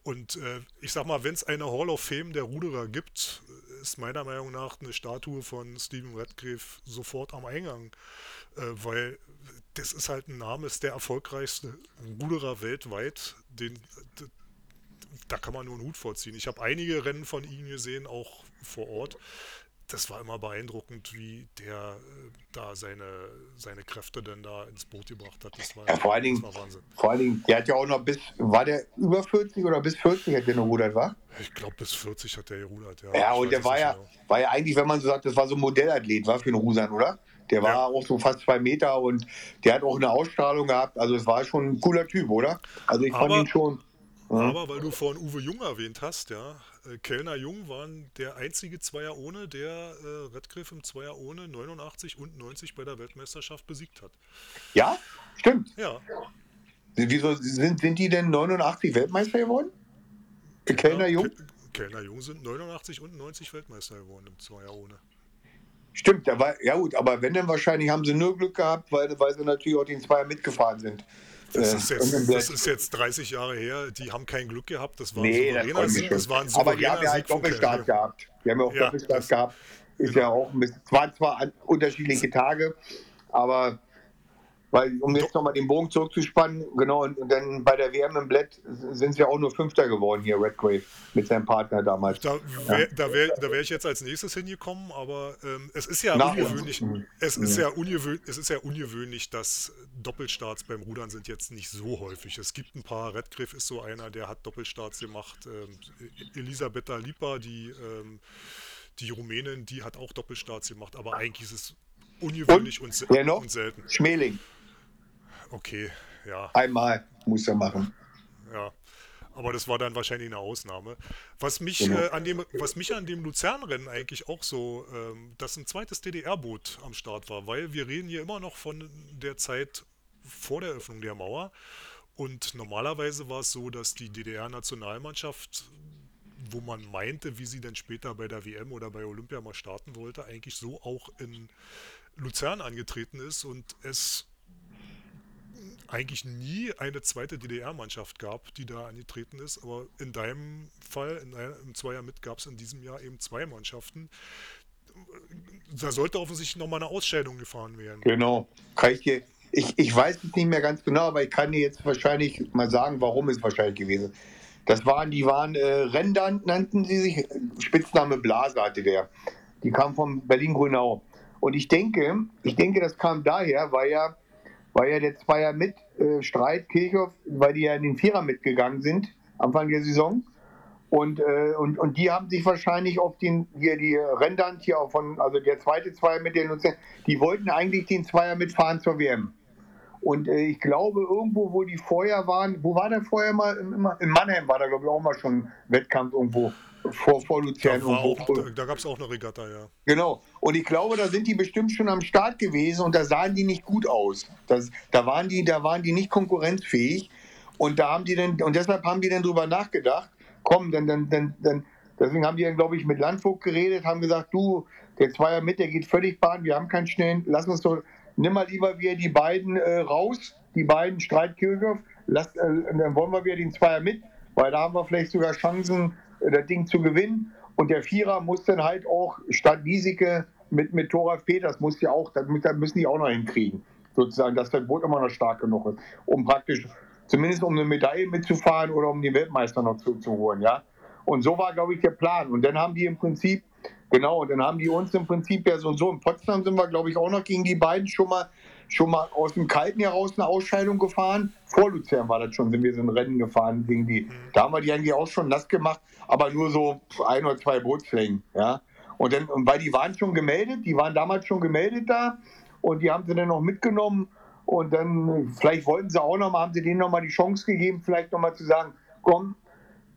Und äh, ich sag mal, wenn es eine Hall of Fame der Ruderer gibt, ist meiner Meinung nach eine Statue von Stephen Radcliffe sofort am Eingang. Äh, weil das ist halt ein Name, ist der erfolgreichste Ruderer weltweit. Den, da kann man nur einen Hut vorziehen. Ich habe einige Rennen von ihm gesehen, auch vor Ort. Das war immer beeindruckend, wie der äh, da seine, seine Kräfte denn da ins Boot gebracht hat. Das war, ja, vor allen Dingen, vor allen Dingen, der hat ja auch noch bis, war der über 40 oder bis 40 hat der noch rudert, war? Ich glaube, bis 40 hat der gerudert, ja. Ja, und der war ja, genau. war ja eigentlich, wenn man so sagt, das war so ein Modellathlet, war für einen Rusan, oder? Der war ja. auch so fast zwei Meter und der hat auch eine Ausstrahlung gehabt. Also es war schon ein cooler Typ, oder? Also ich fand ihn schon. Aber weil du vorhin Uwe Jung erwähnt hast, ja, äh, Kellner Jung waren der einzige Zweier ohne, der äh, Redgriff im Zweier ohne 89 und 90 bei der Weltmeisterschaft besiegt hat. Ja, stimmt. Ja. Wieso sind, sind die denn 89 Weltmeister geworden? Kellner Jung? Kellner Jung sind 89 und 90 Weltmeister geworden im Zweier ohne. Stimmt, war, ja gut, aber wenn dann wahrscheinlich haben sie nur Glück gehabt, weil, weil sie natürlich auch den Zweier mitgefahren sind. Das, ist jetzt, das ist jetzt 30 Jahre her, die haben kein Glück gehabt, das war nee, ein souveräner Sieg. Das war ein Aber die haben ja halt Doppelstart gehabt. Die haben ja auch ja, Doppelstart gehabt. Ist genau. ja auch, es waren zwar unterschiedliche Tage, aber weil, um jetzt nochmal den Bogen zurückzuspannen, genau, und, und, dann bei der WM im Bled sind sie ja auch nur Fünfter geworden hier, Redgrave, mit seinem Partner damals. Da wäre ja. wär, wär ich jetzt als nächstes hingekommen, aber ähm, es ist ja Nach ungewöhnlich, es ist ja, ungewöhnlich, es ist ja ungewöhnlich, dass Doppelstarts beim Rudern sind jetzt nicht so häufig. Es gibt ein paar, Redgrave ist so einer, der hat Doppelstarts gemacht. Ähm, Elisabetta Lipa, die, ähm, die Rumänin, die hat auch Doppelstarts gemacht, aber eigentlich ist es ungewöhnlich und, und, und selten. Schmeling. Okay, ja. Einmal muss er machen. Ja. Aber das war dann wahrscheinlich eine Ausnahme. Was mich, genau. äh, an, dem, was mich an dem Luzernrennen eigentlich auch so, ähm, dass ein zweites DDR-Boot am Start war, weil wir reden hier immer noch von der Zeit vor der Öffnung der Mauer. Und normalerweise war es so, dass die DDR-Nationalmannschaft, wo man meinte, wie sie dann später bei der WM oder bei Olympia mal starten wollte, eigentlich so auch in Luzern angetreten ist und es eigentlich nie eine zweite DDR-Mannschaft gab, die da angetreten ist. Aber in deinem Fall, in einem, im Zweier mit, gab es in diesem Jahr eben zwei Mannschaften. Da sollte offensichtlich nochmal eine Ausscheidung gefahren werden. Genau. Kann ich, ich, ich weiß es nicht mehr ganz genau, aber ich kann dir jetzt wahrscheinlich mal sagen, warum es wahrscheinlich gewesen Das waren, die waren äh, Rendern, nannten sie sich, Spitzname Blase hatte der. Die kam von Berlin-Grünau. Und ich denke, ich denke, das kam daher, weil ja war ja der Zweier mit äh, Streit, Kirchhoff, weil die ja in den Vierer mitgegangen sind, Anfang der Saison. Und, äh, und, und die haben sich wahrscheinlich auf den, hier die Rendant hier auch von, also der zweite Zweier mit den Luzern, die wollten eigentlich den Zweier mitfahren zur WM. Und äh, ich glaube, irgendwo, wo die vorher waren, wo war der vorher mal? In, Mannheim war da, glaube ich, auch mal schon Wettkampf irgendwo vor, vor Luzern. Da, auch, da, da gab es auch eine Regatta, ja. Genau. Und ich glaube, da sind die bestimmt schon am Start gewesen und da sahen die nicht gut aus. Das, da, waren die, da waren die nicht konkurrenzfähig. Und da haben die dann, und deshalb haben die dann drüber nachgedacht, komm, dann, dann, dann, dann deswegen haben die dann, glaube ich, mit Landvogt geredet, haben gesagt, du, der Zweier mit, der geht völlig bahn, wir haben keinen schnellen, lass uns doch, nimm mal lieber wieder die beiden äh, raus, die beiden Streitkirchhoff, äh, dann wollen wir wieder den Zweier mit, weil da haben wir vielleicht sogar Chancen, das Ding zu gewinnen. Und der Vierer muss dann halt auch statt Wiesike mit, mit Thoralf Peters muss ja auch, das müssen die auch noch hinkriegen. Sozusagen, dass das Boot immer noch stark genug ist, um praktisch zumindest um eine Medaille mitzufahren oder um den Weltmeister noch zu, zu holen, ja. Und so war, glaube ich, der Plan. Und dann haben die im Prinzip, genau, und dann haben die uns im Prinzip ja so und so. In Potsdam sind wir, glaube ich, auch noch gegen die beiden schon mal schon mal aus dem Kalten heraus eine Ausscheidung gefahren. Vor Luzern war das schon, sind wir so ein Rennen gefahren gegen die. Mhm. Da haben wir die eigentlich auch schon nass gemacht, aber nur so ein oder zwei Bootslängen. Ja? Und dann, weil die waren schon gemeldet, die waren damals schon gemeldet da und die haben sie dann noch mitgenommen. Und dann, vielleicht wollten sie auch noch mal, haben sie denen noch mal die Chance gegeben, vielleicht noch mal zu sagen, komm,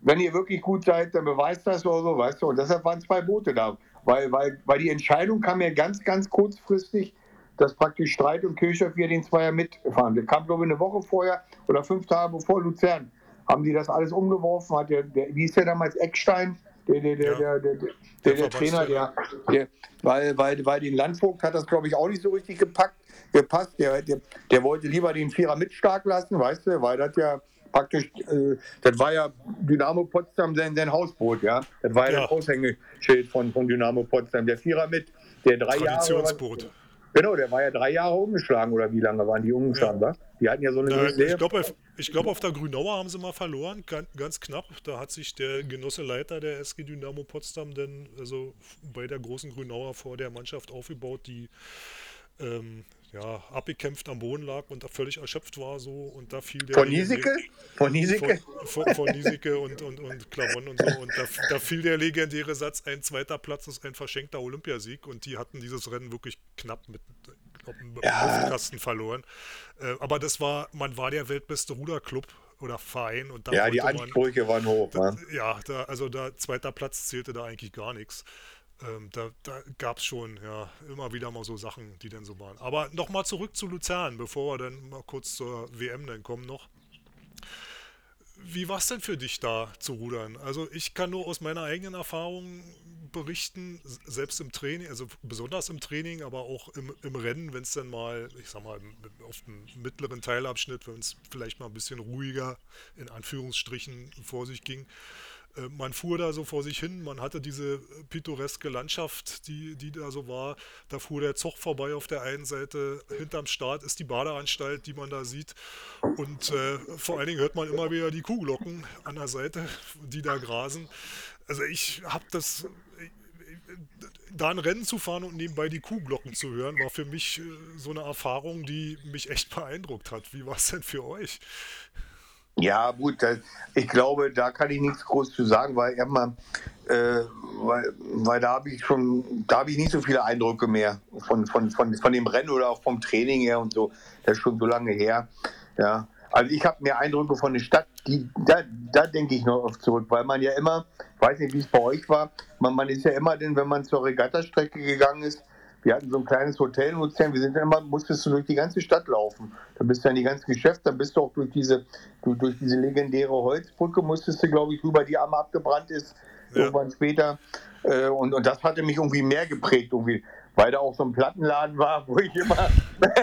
wenn ihr wirklich gut seid, dann beweist das oder so, weißt du. Und deshalb waren zwei Boote da. Weil, weil, weil die Entscheidung kam ja ganz, ganz kurzfristig dass praktisch Streit und Kirchhoff wir den Zweier mitfahren. Der kam, glaube ich, eine Woche vorher oder fünf Tage bevor Luzern. Haben die das alles umgeworfen? Hat der, der wie ist der damals, Eckstein, der, der, der, ja. der, der, der, der Trainer, der, der, weil, weil, weil den Landvogt hat das, glaube ich, auch nicht so richtig gepackt, gepasst. Der, der, der wollte lieber den Vierer mit stark lassen, weißt du, weil das ja praktisch, äh, das war ja Dynamo Potsdam sein, sein Hausboot, ja. Das war ja, ja das Aushängeschild von, von Dynamo Potsdam. Der Vierer mit, der drei Jahre. Genau, der war ja drei Jahre umgeschlagen oder wie lange waren die umgeschlagen, ja. Die hatten ja so eine Na, Ich glaube, auf, glaub, auf der Grünauer haben sie mal verloren, ganz, ganz, knapp. Da hat sich der Genosse Leiter der SG Dynamo Potsdam dann also bei der großen Grünauer vor der Mannschaft aufgebaut, die ähm, ja, abgekämpft am Boden lag und da völlig erschöpft war so und da fiel der von Niesecke? Von Niesecke? Von, von, von Niesecke und, und, und Clavon und so und da, da, fiel der legendäre Satz, ein zweiter Platz ist ein verschenkter Olympiasieg und die hatten dieses Rennen wirklich knapp mit glaub, ja. Luftkasten verloren. Äh, aber das war, man war der weltbeste Ruderclub oder Verein und da Ja, die Ansprüche man, waren hoch. Da, ne? Ja, da, also da zweiter Platz zählte da eigentlich gar nichts ähm, da, da gab es schon ja immer wieder mal so Sachen, die dann so waren. Aber nochmal zurück zu Luzern, bevor wir dann mal kurz zur WM dann kommen noch. Wie war es denn für dich da zu rudern? Also ich kann nur aus meiner eigenen Erfahrung berichten, selbst im Training, also besonders im Training, aber auch im, im Rennen, wenn es dann mal, ich sag mal, auf dem mittleren Teilabschnitt, wenn es vielleicht mal ein bisschen ruhiger in Anführungsstrichen vor sich ging, man fuhr da so vor sich hin, man hatte diese pittoreske Landschaft, die, die da so war. Da fuhr der Zug vorbei auf der einen Seite, hinterm Start ist die Badeanstalt, die man da sieht. Und äh, vor allen Dingen hört man immer wieder die Kuhglocken an der Seite, die da grasen. Also ich habe das, da ein Rennen zu fahren und nebenbei die Kuhglocken zu hören, war für mich äh, so eine Erfahrung, die mich echt beeindruckt hat. Wie war es denn für euch? Ja, gut, das, ich glaube, da kann ich nichts groß zu sagen, weil immer, äh, weil, weil da habe ich schon, da habe ich nicht so viele Eindrücke mehr von, von, von, von dem Rennen oder auch vom Training her und so. Das ist schon so lange her. Ja. Also ich habe mehr Eindrücke von der Stadt, die, da, da denke ich noch oft zurück, weil man ja immer, weiß nicht, wie es bei euch war, man, man ist ja immer, denn wenn man zur Regattastrecke gegangen ist, wir hatten so ein kleines Hotel in Luzern, wir sind immer, musstest du durch die ganze Stadt laufen. Da bist du in die ganzen Geschäfte, dann bist du auch durch diese, durch, durch diese legendäre Holzbrücke, musstest du, glaube ich, rüber, die einmal abgebrannt ist, ja. irgendwann später. Äh, und, und das hatte mich irgendwie mehr geprägt, irgendwie, weil da auch so ein Plattenladen war, wo ich immer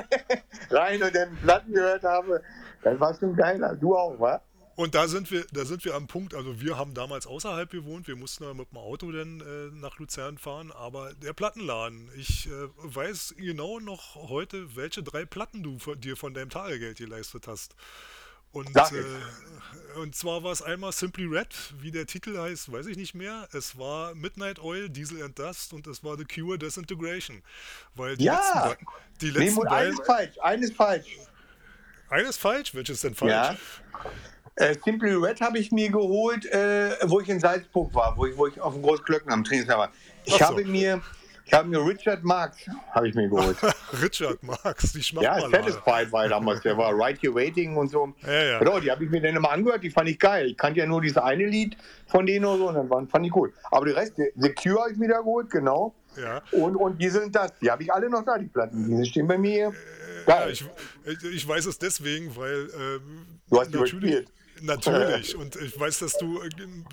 rein und den Platten gehört habe. Das war schon geiler. Du auch, wa? Und da sind wir, da sind wir am Punkt, also wir haben damals außerhalb gewohnt, wir mussten ja mit dem Auto dann äh, nach Luzern fahren, aber der Plattenladen, ich äh, weiß genau noch heute, welche drei Platten du von, dir von deinem Tagegeld geleistet hast. Und, äh, und zwar war es einmal Simply Red, wie der Titel heißt, weiß ich nicht mehr. Es war Midnight Oil, Diesel and Dust und es war The Cure Disintegration. Weil die ja, letzten, die letzten nee, eines falsch, eines falsch. Eines falsch? Welches denn falsch? Ja. Äh, Simply Red habe ich mir geholt, äh, wo ich in Salzburg war, wo ich, wo ich auf dem Großglöcken am Trainingslager war. Ich so. habe mir ich habe mir Richard Marx habe ich mir geholt. Richard Marx, die schmeckt Ja, Satisfied war damals, der war Right Here Waiting und so. Ja, ja. Genau, die habe ich mir dann immer angehört, die fand ich geil. Ich kannte ja nur dieses eine Lied von denen oder so und dann fand ich cool. Aber die Rest, The Cure habe ich mir da geholt, genau. Ja. Und, und die sind das, die habe ich alle noch da, die Platten. Die stehen bei mir. Äh, ja, ich, ich, weiß es deswegen, weil äh, du hast natürlich, Natürlich. Und ich weiß, dass du,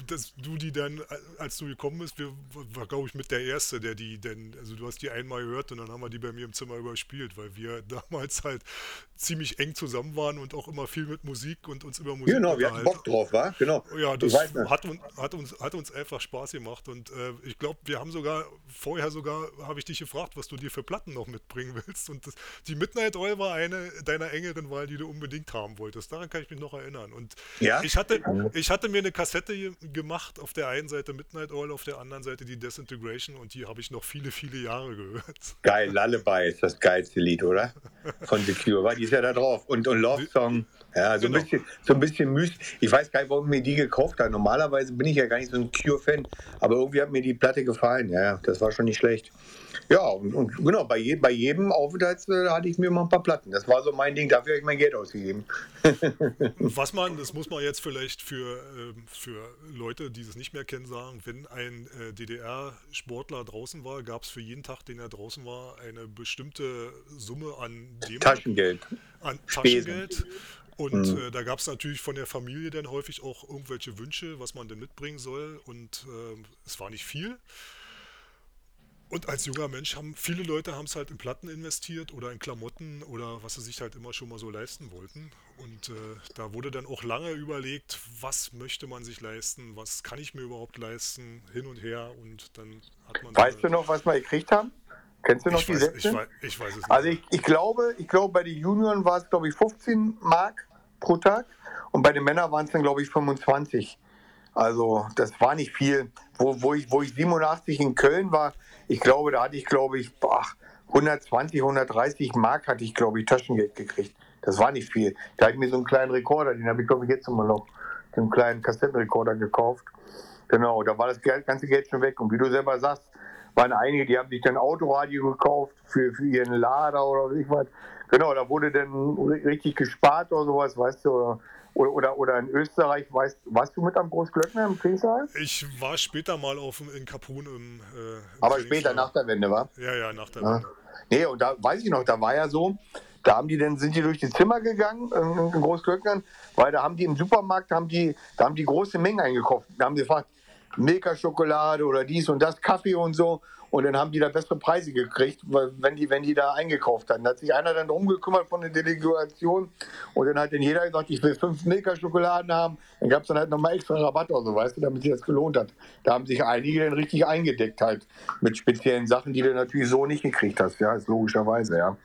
dass du die dann, als du gekommen bist, wir war, glaube ich, mit der Erste, der die denn, also du hast die einmal gehört und dann haben wir die bei mir im Zimmer überspielt, weil wir damals halt ziemlich eng zusammen waren und auch immer viel mit Musik und uns über Musik Genau, wir hatten Bock drauf, war? Genau. Ja, das hat, hat, uns, hat uns einfach Spaß gemacht und äh, ich glaube, wir haben sogar, vorher sogar, habe ich dich gefragt, was du dir für Platten noch mitbringen willst und das, die Midnight Oil war eine deiner engeren Wahl, die du unbedingt haben wolltest. Daran kann ich mich noch erinnern und ja? Ich, hatte, ich hatte mir eine Kassette gemacht, auf der einen Seite Midnight Oil, auf der anderen Seite die Disintegration und die habe ich noch viele, viele Jahre gehört. Geil, Lullaby ist das geilste Lied, oder? Von The Cure, war die ist ja da drauf. Und, und Love Song, ja, so genau. ein bisschen, so ein bisschen mystisch. Ich weiß gar nicht, warum mir die gekauft hat. Normalerweise bin ich ja gar nicht so ein Cure-Fan, aber irgendwie hat mir die Platte gefallen. Ja, das war schon nicht schlecht. Ja, und, und genau, bei, je, bei jedem Aufenthalt äh, hatte ich mir mal ein paar Platten. Das war so mein Ding, dafür habe ich mein Geld ausgegeben. Was man, das muss man jetzt vielleicht für, äh, für Leute, die es nicht mehr kennen, sagen, wenn ein äh, DDR-Sportler draußen war, gab es für jeden Tag, den er draußen war, eine bestimmte Summe an dem Taschengeld. An Taschengeld. Und mhm. äh, da gab es natürlich von der Familie dann häufig auch irgendwelche Wünsche, was man denn mitbringen soll. Und äh, es war nicht viel. Und als junger Mensch haben viele Leute haben es halt in Platten investiert oder in Klamotten oder was sie sich halt immer schon mal so leisten wollten. Und äh, da wurde dann auch lange überlegt, was möchte man sich leisten, was kann ich mir überhaupt leisten, hin und her. Und dann hat man. Weißt du noch, was wir gekriegt haben? Kennst du noch die weiß, Sätze? ich, weiß, ich weiß es nicht. Also ich, ich glaube, ich glaube, bei den Junioren war es, glaube ich, 15 Mark pro Tag und bei den Männern waren es dann, glaube ich, 25. Also das war nicht viel. Wo, wo, ich, wo ich 87 in Köln war, ich glaube, da hatte ich, glaube ich, boah, 120, 130 Mark hatte ich, glaube ich, Taschengeld gekriegt. Das war nicht viel. Da hatte ich mir so einen kleinen Rekorder, den habe ich, glaube ich, jetzt immer noch, so einen kleinen Kassettenrekorder gekauft. Genau, da war das ganze Geld schon weg. Und wie du selber sagst, waren einige, die haben sich dann Autoradio gekauft für, für ihren Lader oder ich was. Genau, da wurde dann ri- richtig gespart oder sowas, weißt du, oder, oder, oder, oder in Österreich, weißt, warst du mit am Großglöckner im Kriegssaal? Ich war später mal auf in Kapun im. Äh, im Aber später nach der Wende, war? Ja, ja, nach der Ja. Wende. Nee, und da weiß ich noch, da war ja so, da haben die dann, sind die durch die Zimmer gegangen, äh, in Großglöcknern, weil da haben die im Supermarkt, haben die, da haben die große Mengen eingekauft. Da haben sie gefragt, Milka-Schokolade oder dies und das, Kaffee und so. Und dann haben die da bessere Preise gekriegt, wenn, die, wenn die da eingekauft hatten. Da hat sich einer dann drum gekümmert von der Delegation und dann hat dann jeder gesagt, ich will fünf Milka-Schokoladen haben. Dann gab es dann halt nochmal extra Rabatt oder so, weißt du, damit sich das gelohnt hat. Da haben sich einige dann richtig eingedeckt halt mit speziellen Sachen, die du natürlich so nicht gekriegt hast, ja, ist logischerweise, ja.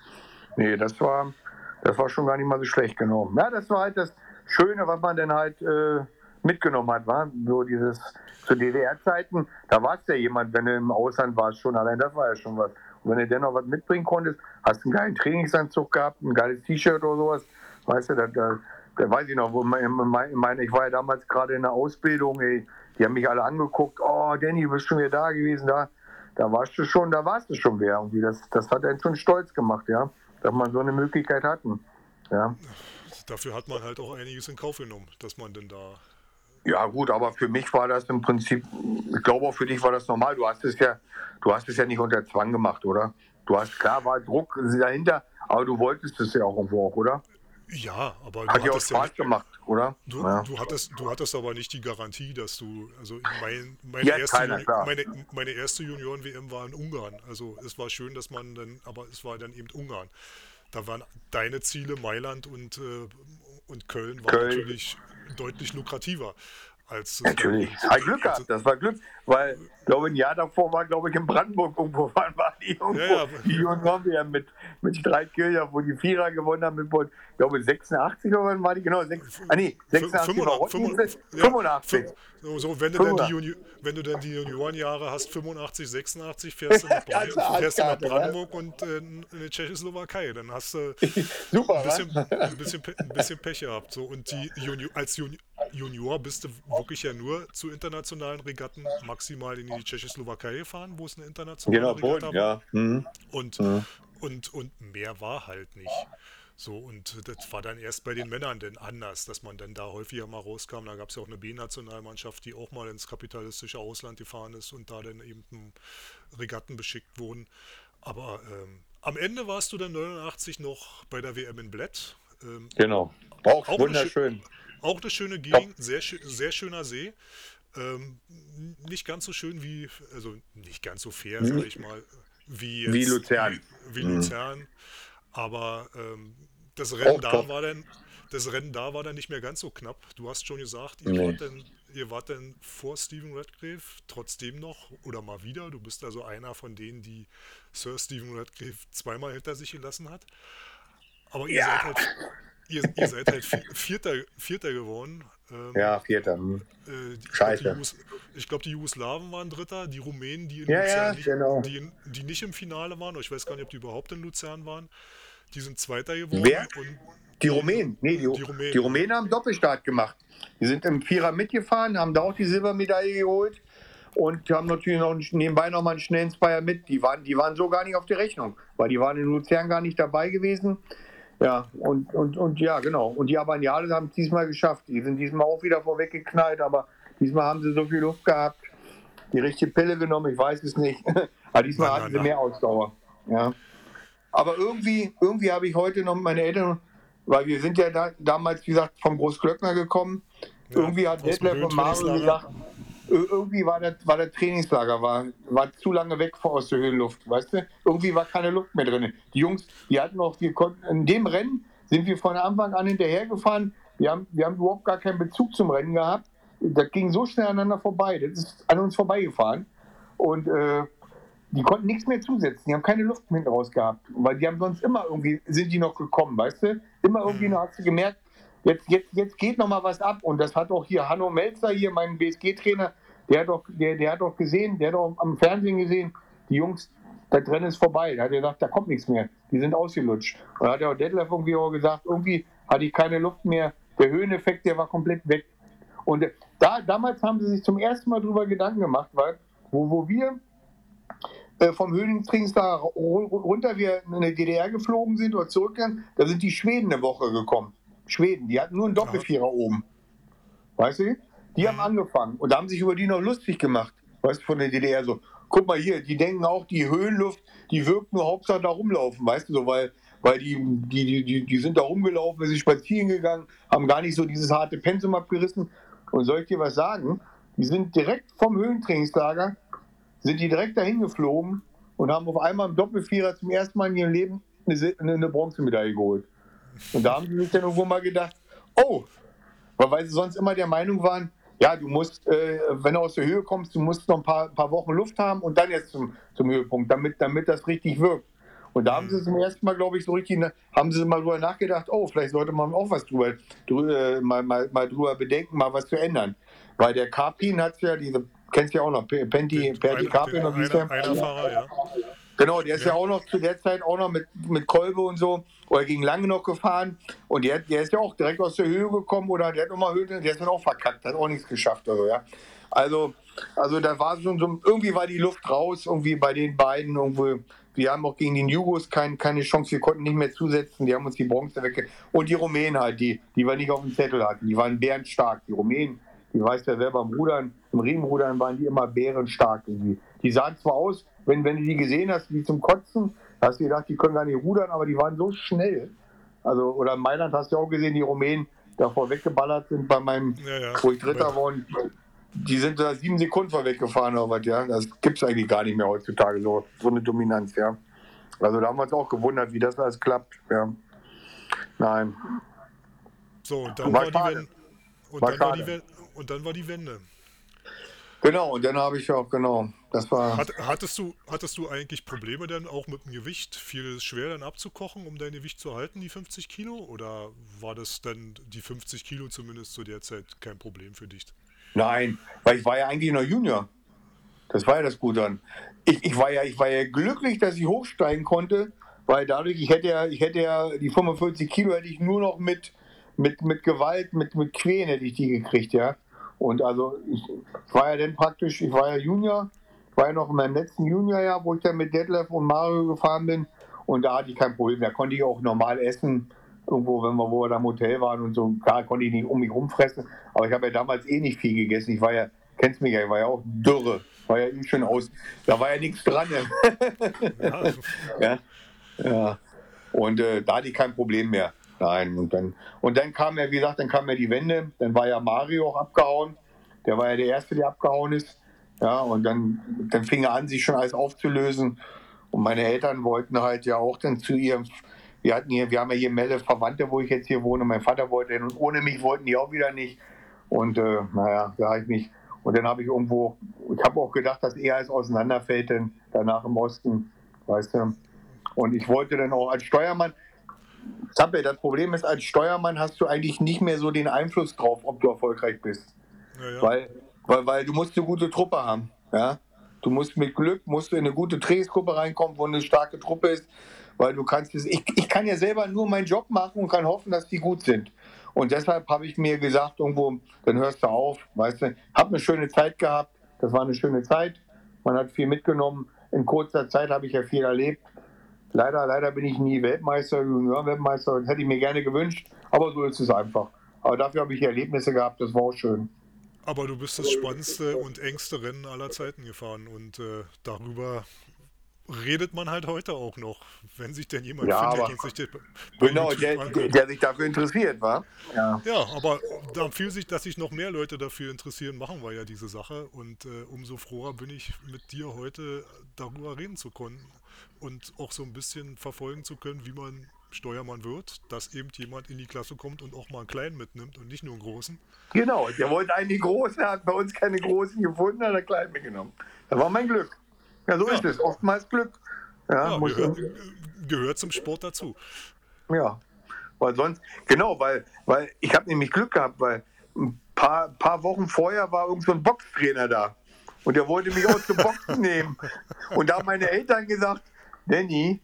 Nee, das war, das war schon gar nicht mal so schlecht, genau. Ja, das war halt das Schöne, was man dann halt äh, mitgenommen hat, war so dieses zu DDR-Zeiten, da war es ja jemand, wenn du im Ausland warst, schon allein das war ja schon was. Und wenn du dennoch was mitbringen konntest, hast du einen geilen Trainingsanzug gehabt, ein geiles T-Shirt oder sowas, weißt du, da, da, da weiß ich noch, wo mein, mein, ich war ja damals gerade in der Ausbildung, ey, die haben mich alle angeguckt, oh Danny, du bist schon wieder da gewesen, da, da warst du schon, da warst du schon wer irgendwie. Das, das hat einen schon stolz gemacht, ja, dass man so eine Möglichkeit hatten. Ja. Dafür hat man halt auch einiges in Kauf genommen, dass man denn da. Ja gut, aber für mich war das im Prinzip, ich glaube auch für dich war das normal. Du hast es ja, du hast es ja nicht unter Zwang gemacht, oder? Du hast klar war Druck dahinter, aber du wolltest es ja auch irgendwo auch, oder? Ja, aber Hat du ja auch ja Spaß nicht, gemacht, oder? du, ja. du, hattest, du hattest aber nicht die Garantie, dass du. Also mein, meine, Ja, erste keiner, meine, meine erste Junioren-WM war in Ungarn. Also es war schön, dass man dann, aber es war dann eben Ungarn. Da waren deine Ziele Mailand und, äh, und Köln waren Köln. natürlich deutlich lukrativer als es Natürlich. Hat Glück gehabt, das war Glück, weil ich glaube, ein Jahr davor war, glaube ich, in Brandenburg irgendwo waren, waren die irgendwo. Ja, ja. Die Junioren ja mit, mit Streitkircher, wo die Vierer gewonnen haben, mit, Bund. ich glaube, 86 oder wann war die? Genau, sechs, ah nee, 86 war Rotten, 85. So, so, wenn, du dann die 85. Juni wenn du dann die Juniorenjahre hast, 85, 86, fährst du nach, hart fährst du nach ja. Brandenburg und äh, in die Tschechoslowakei. Dann hast du Super, ein bisschen, ein bisschen, ein bisschen Pech gehabt. So. Und die Junior, als Juni- Junior bist du wirklich ja nur zu internationalen Regatten maximal in die Tschechoslowakei gefahren, wo es eine internationale Genau, Regatta Polen, war. ja. Mhm. Und, und, und mehr war halt nicht. So, und das war dann erst bei den Männern denn anders, dass man dann da häufiger mal rauskam. Da gab es ja auch eine B-Nationalmannschaft, die auch mal ins kapitalistische Ausland gefahren ist und da dann eben Regatten beschickt wurden. Aber ähm, am Ende warst du dann 89 noch bei der WM in Bled. Ähm, Genau. Auch, Auch wunderschön. Auch eine schöne Gegend, sehr, sehr schöner See. Ähm, nicht ganz so schön wie, also nicht ganz so fair, sag ich mal, wie, Wie Luzern. Wie, wie Luzern. Aber ähm, das Rennen Auch da top. war dann, das Rennen da war dann nicht mehr ganz so knapp. Du hast schon gesagt, ihr, Nee. wart, dann, ihr wart dann vor Stephen Redgrave trotzdem noch oder mal wieder. Du bist also einer von denen, die Sir Stephen Redgrave zweimal hinter sich gelassen hat. Aber ihr Ja. seid halt, ihr, ihr seid halt Vi- Vierter, Vierter geworden. Ähm, Ja, Vierter. mhm. äh, die- Scheiße. Ich glaube, die, die Jugoslawen waren Dritter, die Rumänen, die in Ja, Luzern ja, nicht, genau. die, die nicht im Finale waren, ich weiß gar nicht, ob die überhaupt in Luzern waren, die sind Zweiter geworden. Wer? Die Rumänen, nee, die, Die die, Rumänen. Rumänen. haben Doppelstart gemacht. Die sind im Vierer mitgefahren, haben da auch die Silbermedaille geholt und haben natürlich noch nebenbei noch mal einen schnellen Zweier mit. Die waren, die waren so gar nicht auf der Rechnung, weil die waren in Luzern gar nicht dabei gewesen. Ja, und, und, und ja, genau. Und die Abaniales haben es diesmal geschafft. Die sind diesmal auch wieder vorweggeknallt, aber diesmal haben sie so viel Luft gehabt. Die richtige Pille genommen, ich weiß es nicht. aber diesmal na, hatten sie na. mehr Ausdauer. Ja. Aber irgendwie, irgendwie habe ich heute noch mit meinen Eltern, weil wir sind ja da, damals, wie gesagt, vom Großglöckner gekommen. Ja, irgendwie hat Detlef und Mario gesagt, irgendwie war das, war das Trainingslager, war, war zu lange weg vor aus der Höhenluft, weißt du? Irgendwie war keine Luft mehr drin. Die Jungs, die hatten auch, wir konnten, in dem Rennen sind wir von Anfang an hinterhergefahren. Wir haben, wir haben überhaupt gar keinen Bezug zum Rennen gehabt. Das ging so schnell aneinander vorbei. Das ist an uns vorbeigefahren. Und äh, die konnten nichts mehr zusetzen. Die haben keine Luft mehr raus gehabt. Weil die haben sonst immer irgendwie, sind die noch gekommen, weißt du? Immer irgendwie mhm. noch hast du gemerkt, jetzt, jetzt, jetzt geht noch mal was ab. Und das hat auch hier Hanno Melzer, hier mein BSG-Trainer, der hat doch, der, der hat doch gesehen, der hat doch am Fernsehen gesehen, die Jungs, das Rennen ist vorbei. Da hat er gesagt, da kommt nichts mehr. Die sind ausgelutscht. Und da hat ja auch Detlef irgendwie auch gesagt, irgendwie hatte ich keine Luft mehr. Der Höheneffekt, der war komplett weg. Und da, damals haben sie sich zum ersten Mal darüber Gedanken gemacht, weil wo, wo wir äh, vom Höhentrainingslager runter wir in die DDR geflogen sind oder zurückgegangen, da sind die Schweden eine Woche gekommen. Schweden, die hatten nur einen Doppelvierer oben. Weißt du? Die haben mhm. angefangen und haben sich über die noch lustig gemacht. Weißt du, von der DDR so. Guck mal hier, die denken auch, die Höhenluft, die wirkt nur Hauptsache da rumlaufen, weißt du, so, weil, weil die, die, die, die sind da rumgelaufen, sind spazieren gegangen, haben gar nicht so dieses harte Pensum abgerissen. Und soll ich dir was sagen? Die sind direkt vom Höhentrainingslager, sind die direkt dahin geflogen und haben auf einmal im Doppelvierer zum ersten Mal in ihrem Leben eine, eine Bronzemedaille geholt. Und da haben sie sich dann irgendwo mal gedacht, oh, weil sie sonst immer der Meinung waren, ja, du musst, äh, wenn du aus der Höhe kommst, du musst noch ein paar, paar Wochen Luft haben und dann jetzt zum, zum Höhepunkt, damit, damit das richtig wirkt. Und da haben sie zum ersten Mal, glaube ich, so richtig, haben sie mal drüber nachgedacht, oh, vielleicht sollte man auch was drüber, drüber mal, mal, mal drüber bedenken, mal was zu ändern. Weil der Carpin hat ja diese, kennst du ja auch noch, Penti, Perti Carpin, oder wie ist der? Einer Fahrer, ja. Genau, der ist ja. ja. auch noch zu der Zeit auch noch mit, mit Kolbe und so, oder gegen Lange noch gefahren. Und der, der ist ja auch direkt aus der Höhe gekommen oder der hat nochmal Höhe, der ist dann auch verkackt, hat auch nichts geschafft. Also, ja. also, also da war schon so, irgendwie war die Luft raus, irgendwie bei den beiden. Irgendwie, wir haben auch gegen den Jugos kein, keine Chance, wir konnten nicht mehr zusetzen, die haben uns die Bronze weg. Und die Rumänen halt, die, die wir nicht auf dem Zettel hatten, die waren bärenstark. Die Rumänen, die weiß ja selber, im Rudern, im Riemenrudern waren die immer bärenstark irgendwie. Die sahen zwar aus, wenn, wenn du die gesehen hast, wie zum Kotzen, hast du gedacht, die können gar nicht rudern, aber die waren so schnell. Also, oder in Mailand hast du auch gesehen, die Rumänen davor weggeballert sind bei meinem, ja, ja. wo ich Dritter war und die sind da sieben Sekunden vorweggefahren oder was, ja. Das gibt es eigentlich gar nicht mehr heutzutage, so, so eine Dominanz, ja. Also da haben wir uns auch gewundert, wie das alles klappt, ja. Nein. So, und dann war, war die Wende. Und, dann war die und dann war die Wende. Genau, und dann habe ich auch, genau, das war. Hat, hattest, du, hattest du eigentlich Probleme dann auch mit dem Gewicht? Fiel es schwer dann abzukochen, um dein Gewicht zu halten, die 50 Kilo? Oder war das dann die 50 Kilo zumindest zu der Zeit kein Problem für dich? Nein, weil ich war ja eigentlich noch Junior. Das war ja das Gute an. Ich, ich, war ja, ich war ja glücklich, dass ich hochsteigen konnte, weil dadurch, ich hätte ja, ich hätte ja die 45 Kilo hätte ich nur noch mit, mit, mit Gewalt, mit, mit Quälen hätte ich die gekriegt, ja. Und also ich, war ja dann praktisch, ich war ja Junior, war ja noch in meinem letzten Juniorjahr, wo ich dann mit Detlef und Mario gefahren bin. Und da hatte ich kein Problem. Da konnte ich auch normal essen, irgendwo, wenn wir, wo wir da im Hotel waren und so. Klar konnte ich nicht um mich rumfressen, aber ich habe ja damals eh nicht viel gegessen. Ich war ja, kennst mich ja, ich war ja auch dürre. War ja eh schon aus, da war ja nichts dran. ja. ja. ja. Und äh, da hatte ich kein Problem mehr. Nein, und dann, und dann kam ja, wie gesagt, dann kam ja die Wende, dann war ja Mario auch abgehauen. Der war ja der Erste, der abgehauen ist. Ja, und dann, dann fing er an, sich schon alles aufzulösen. Und meine Eltern wollten halt ja auch dann zu ihrem, wir hatten hier, wir haben ja hier Melle Verwandte, wo ich jetzt hier wohne. Mein Vater wollte und ohne mich wollten die auch wieder nicht. Und äh, naja, da habe ich mich, und dann habe ich irgendwo, ich habe auch gedacht, dass er als auseinanderfällt, denn danach im Osten, weißt du. Und ich wollte dann auch als Steuermann, Zappe, das Problem ist, als Steuermann hast du eigentlich nicht mehr so den Einfluss drauf, ob du erfolgreich bist. Ja, ja. Weil, weil, weil du musst eine gute Truppe haben. Ja? Du musst mit Glück musst du in eine gute Trainingsgruppe reinkommen, wo eine starke Truppe ist, weil du kannst. Ich, ich kann ja selber nur meinen Job machen und kann hoffen, dass die gut sind. Und deshalb habe ich mir gesagt, irgendwo, dann hörst du auf, weißt du, habe eine schöne Zeit gehabt, das war eine schöne Zeit, man hat viel mitgenommen. In kurzer Zeit habe ich ja viel erlebt Leider, leider bin ich nie Weltmeister, Junior-Weltmeister. Das hätte ich mir gerne gewünscht, aber so ist es einfach. Aber dafür habe ich Erlebnisse gehabt, das war auch schön. Aber du bist das spannendste und engste Rennen aller Zeiten gefahren und äh, darüber redet man halt heute auch noch, wenn sich denn jemand ja, findet, sich der, genau, der, der, sich dafür interessiert, war. Ja. ja, aber da fühlt sich, dass sich noch mehr Leute dafür interessieren, machen wir ja diese Sache und äh, umso froher bin ich mit dir heute darüber reden zu können und auch so ein bisschen verfolgen zu können, wie man Steuermann wird, dass eben jemand in die Klasse kommt und auch mal einen kleinen mitnimmt und nicht nur einen großen. Genau, der wollte einen großen, hat bei uns keine großen gefunden, hat einen kleinen mitgenommen. Das war mein Glück. Ja, so ja. ist es. Oftmals Glück. Ja, ja gehört, gehört zum Sport dazu. Ja, weil sonst, genau, weil, weil ich habe nämlich Glück gehabt, weil ein paar, paar Wochen vorher war irgend so ein Boxtrainer da. Und der wollte mich auch zum Boxen nehmen. Und da haben meine Eltern gesagt, Danny,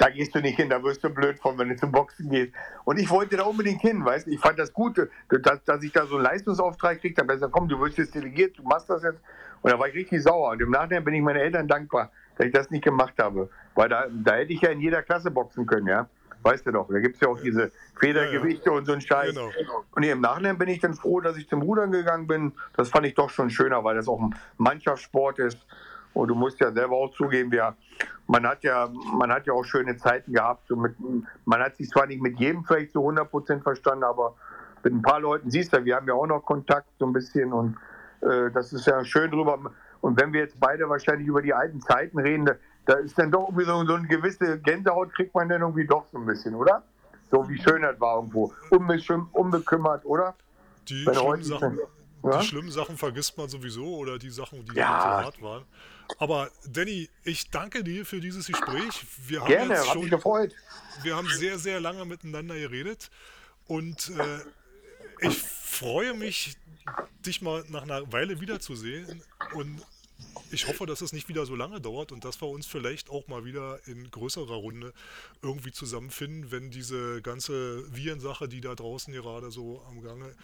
da gehst du nicht hin, da wirst du blöd von, wenn du zum Boxen gehst. Und ich wollte da unbedingt hin, weißt du, ich fand das gut, dass, dass ich da so einen Leistungsauftrag kriegte. habe. Gesagt, komm, du wirst jetzt delegiert, du machst das jetzt. Und da war ich richtig sauer. Und im Nachhinein bin ich meinen Eltern dankbar, dass ich das nicht gemacht habe. Weil da, da hätte ich ja in jeder Klasse boxen können, ja. Weißt du doch, da gibt es ja auch diese Federgewichte ja, ja. und so ein Scheiß. Genau. Und im Nachhinein bin ich dann froh, dass ich zum Rudern gegangen bin. Das fand ich doch schon schöner, weil das auch ein Mannschaftssport ist. Und du musst ja selber auch zugeben, ja, man hat ja, man hat ja auch schöne Zeiten gehabt. So mit, man hat sich zwar nicht mit jedem vielleicht zu 100 Prozent verstanden, aber mit ein paar Leuten siehst du, wir haben ja auch noch Kontakt so ein bisschen und äh, das ist ja schön drüber. Und wenn wir jetzt beide wahrscheinlich über die alten Zeiten reden, da, da ist dann doch irgendwie so, so eine gewisse Gänsehaut kriegt man dann irgendwie doch so ein bisschen, oder? So wie schön das war irgendwo. unbekümmert, oder? Die schlimmen, Sachen, ja? die schlimmen Sachen vergisst man sowieso oder die Sachen, die ja. so hart waren. Aber Danny, ich danke dir für dieses Gespräch. Wir haben Gerne, jetzt schon, mich gefreut. Wir haben sehr, sehr lange miteinander geredet und äh, ich freue mich, dich mal nach einer Weile wiederzusehen und ich hoffe, dass es nicht wieder so lange dauert und dass wir uns vielleicht auch mal wieder in größerer Runde irgendwie zusammenfinden, wenn diese ganze Virensache, die da draußen gerade so am Gange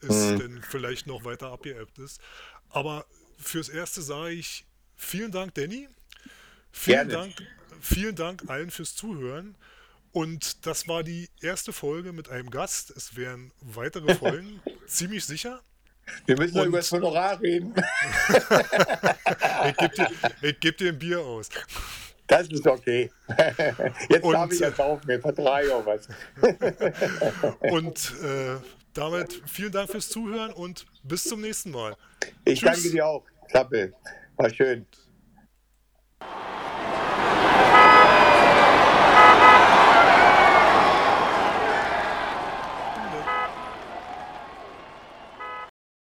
ist, mhm. denn vielleicht noch weiter abgeappt ist. Aber fürs Erste sage ich vielen Dank, Danny. Vielen Gerne. Dank, vielen Dank allen fürs Zuhören. Und das war die erste Folge mit einem Gast. Es werden weitere Folgen, ziemlich sicher. Wir müssen noch über das Honorar reden. ich gebe dir, geb dir ein Bier aus. Das ist okay. Jetzt und, darf ich ja kaufen, mir vertrage auch was. und äh, damit vielen Dank fürs Zuhören und bis zum nächsten Mal. Ich Tschüss. danke dir auch. Klappe. War schön.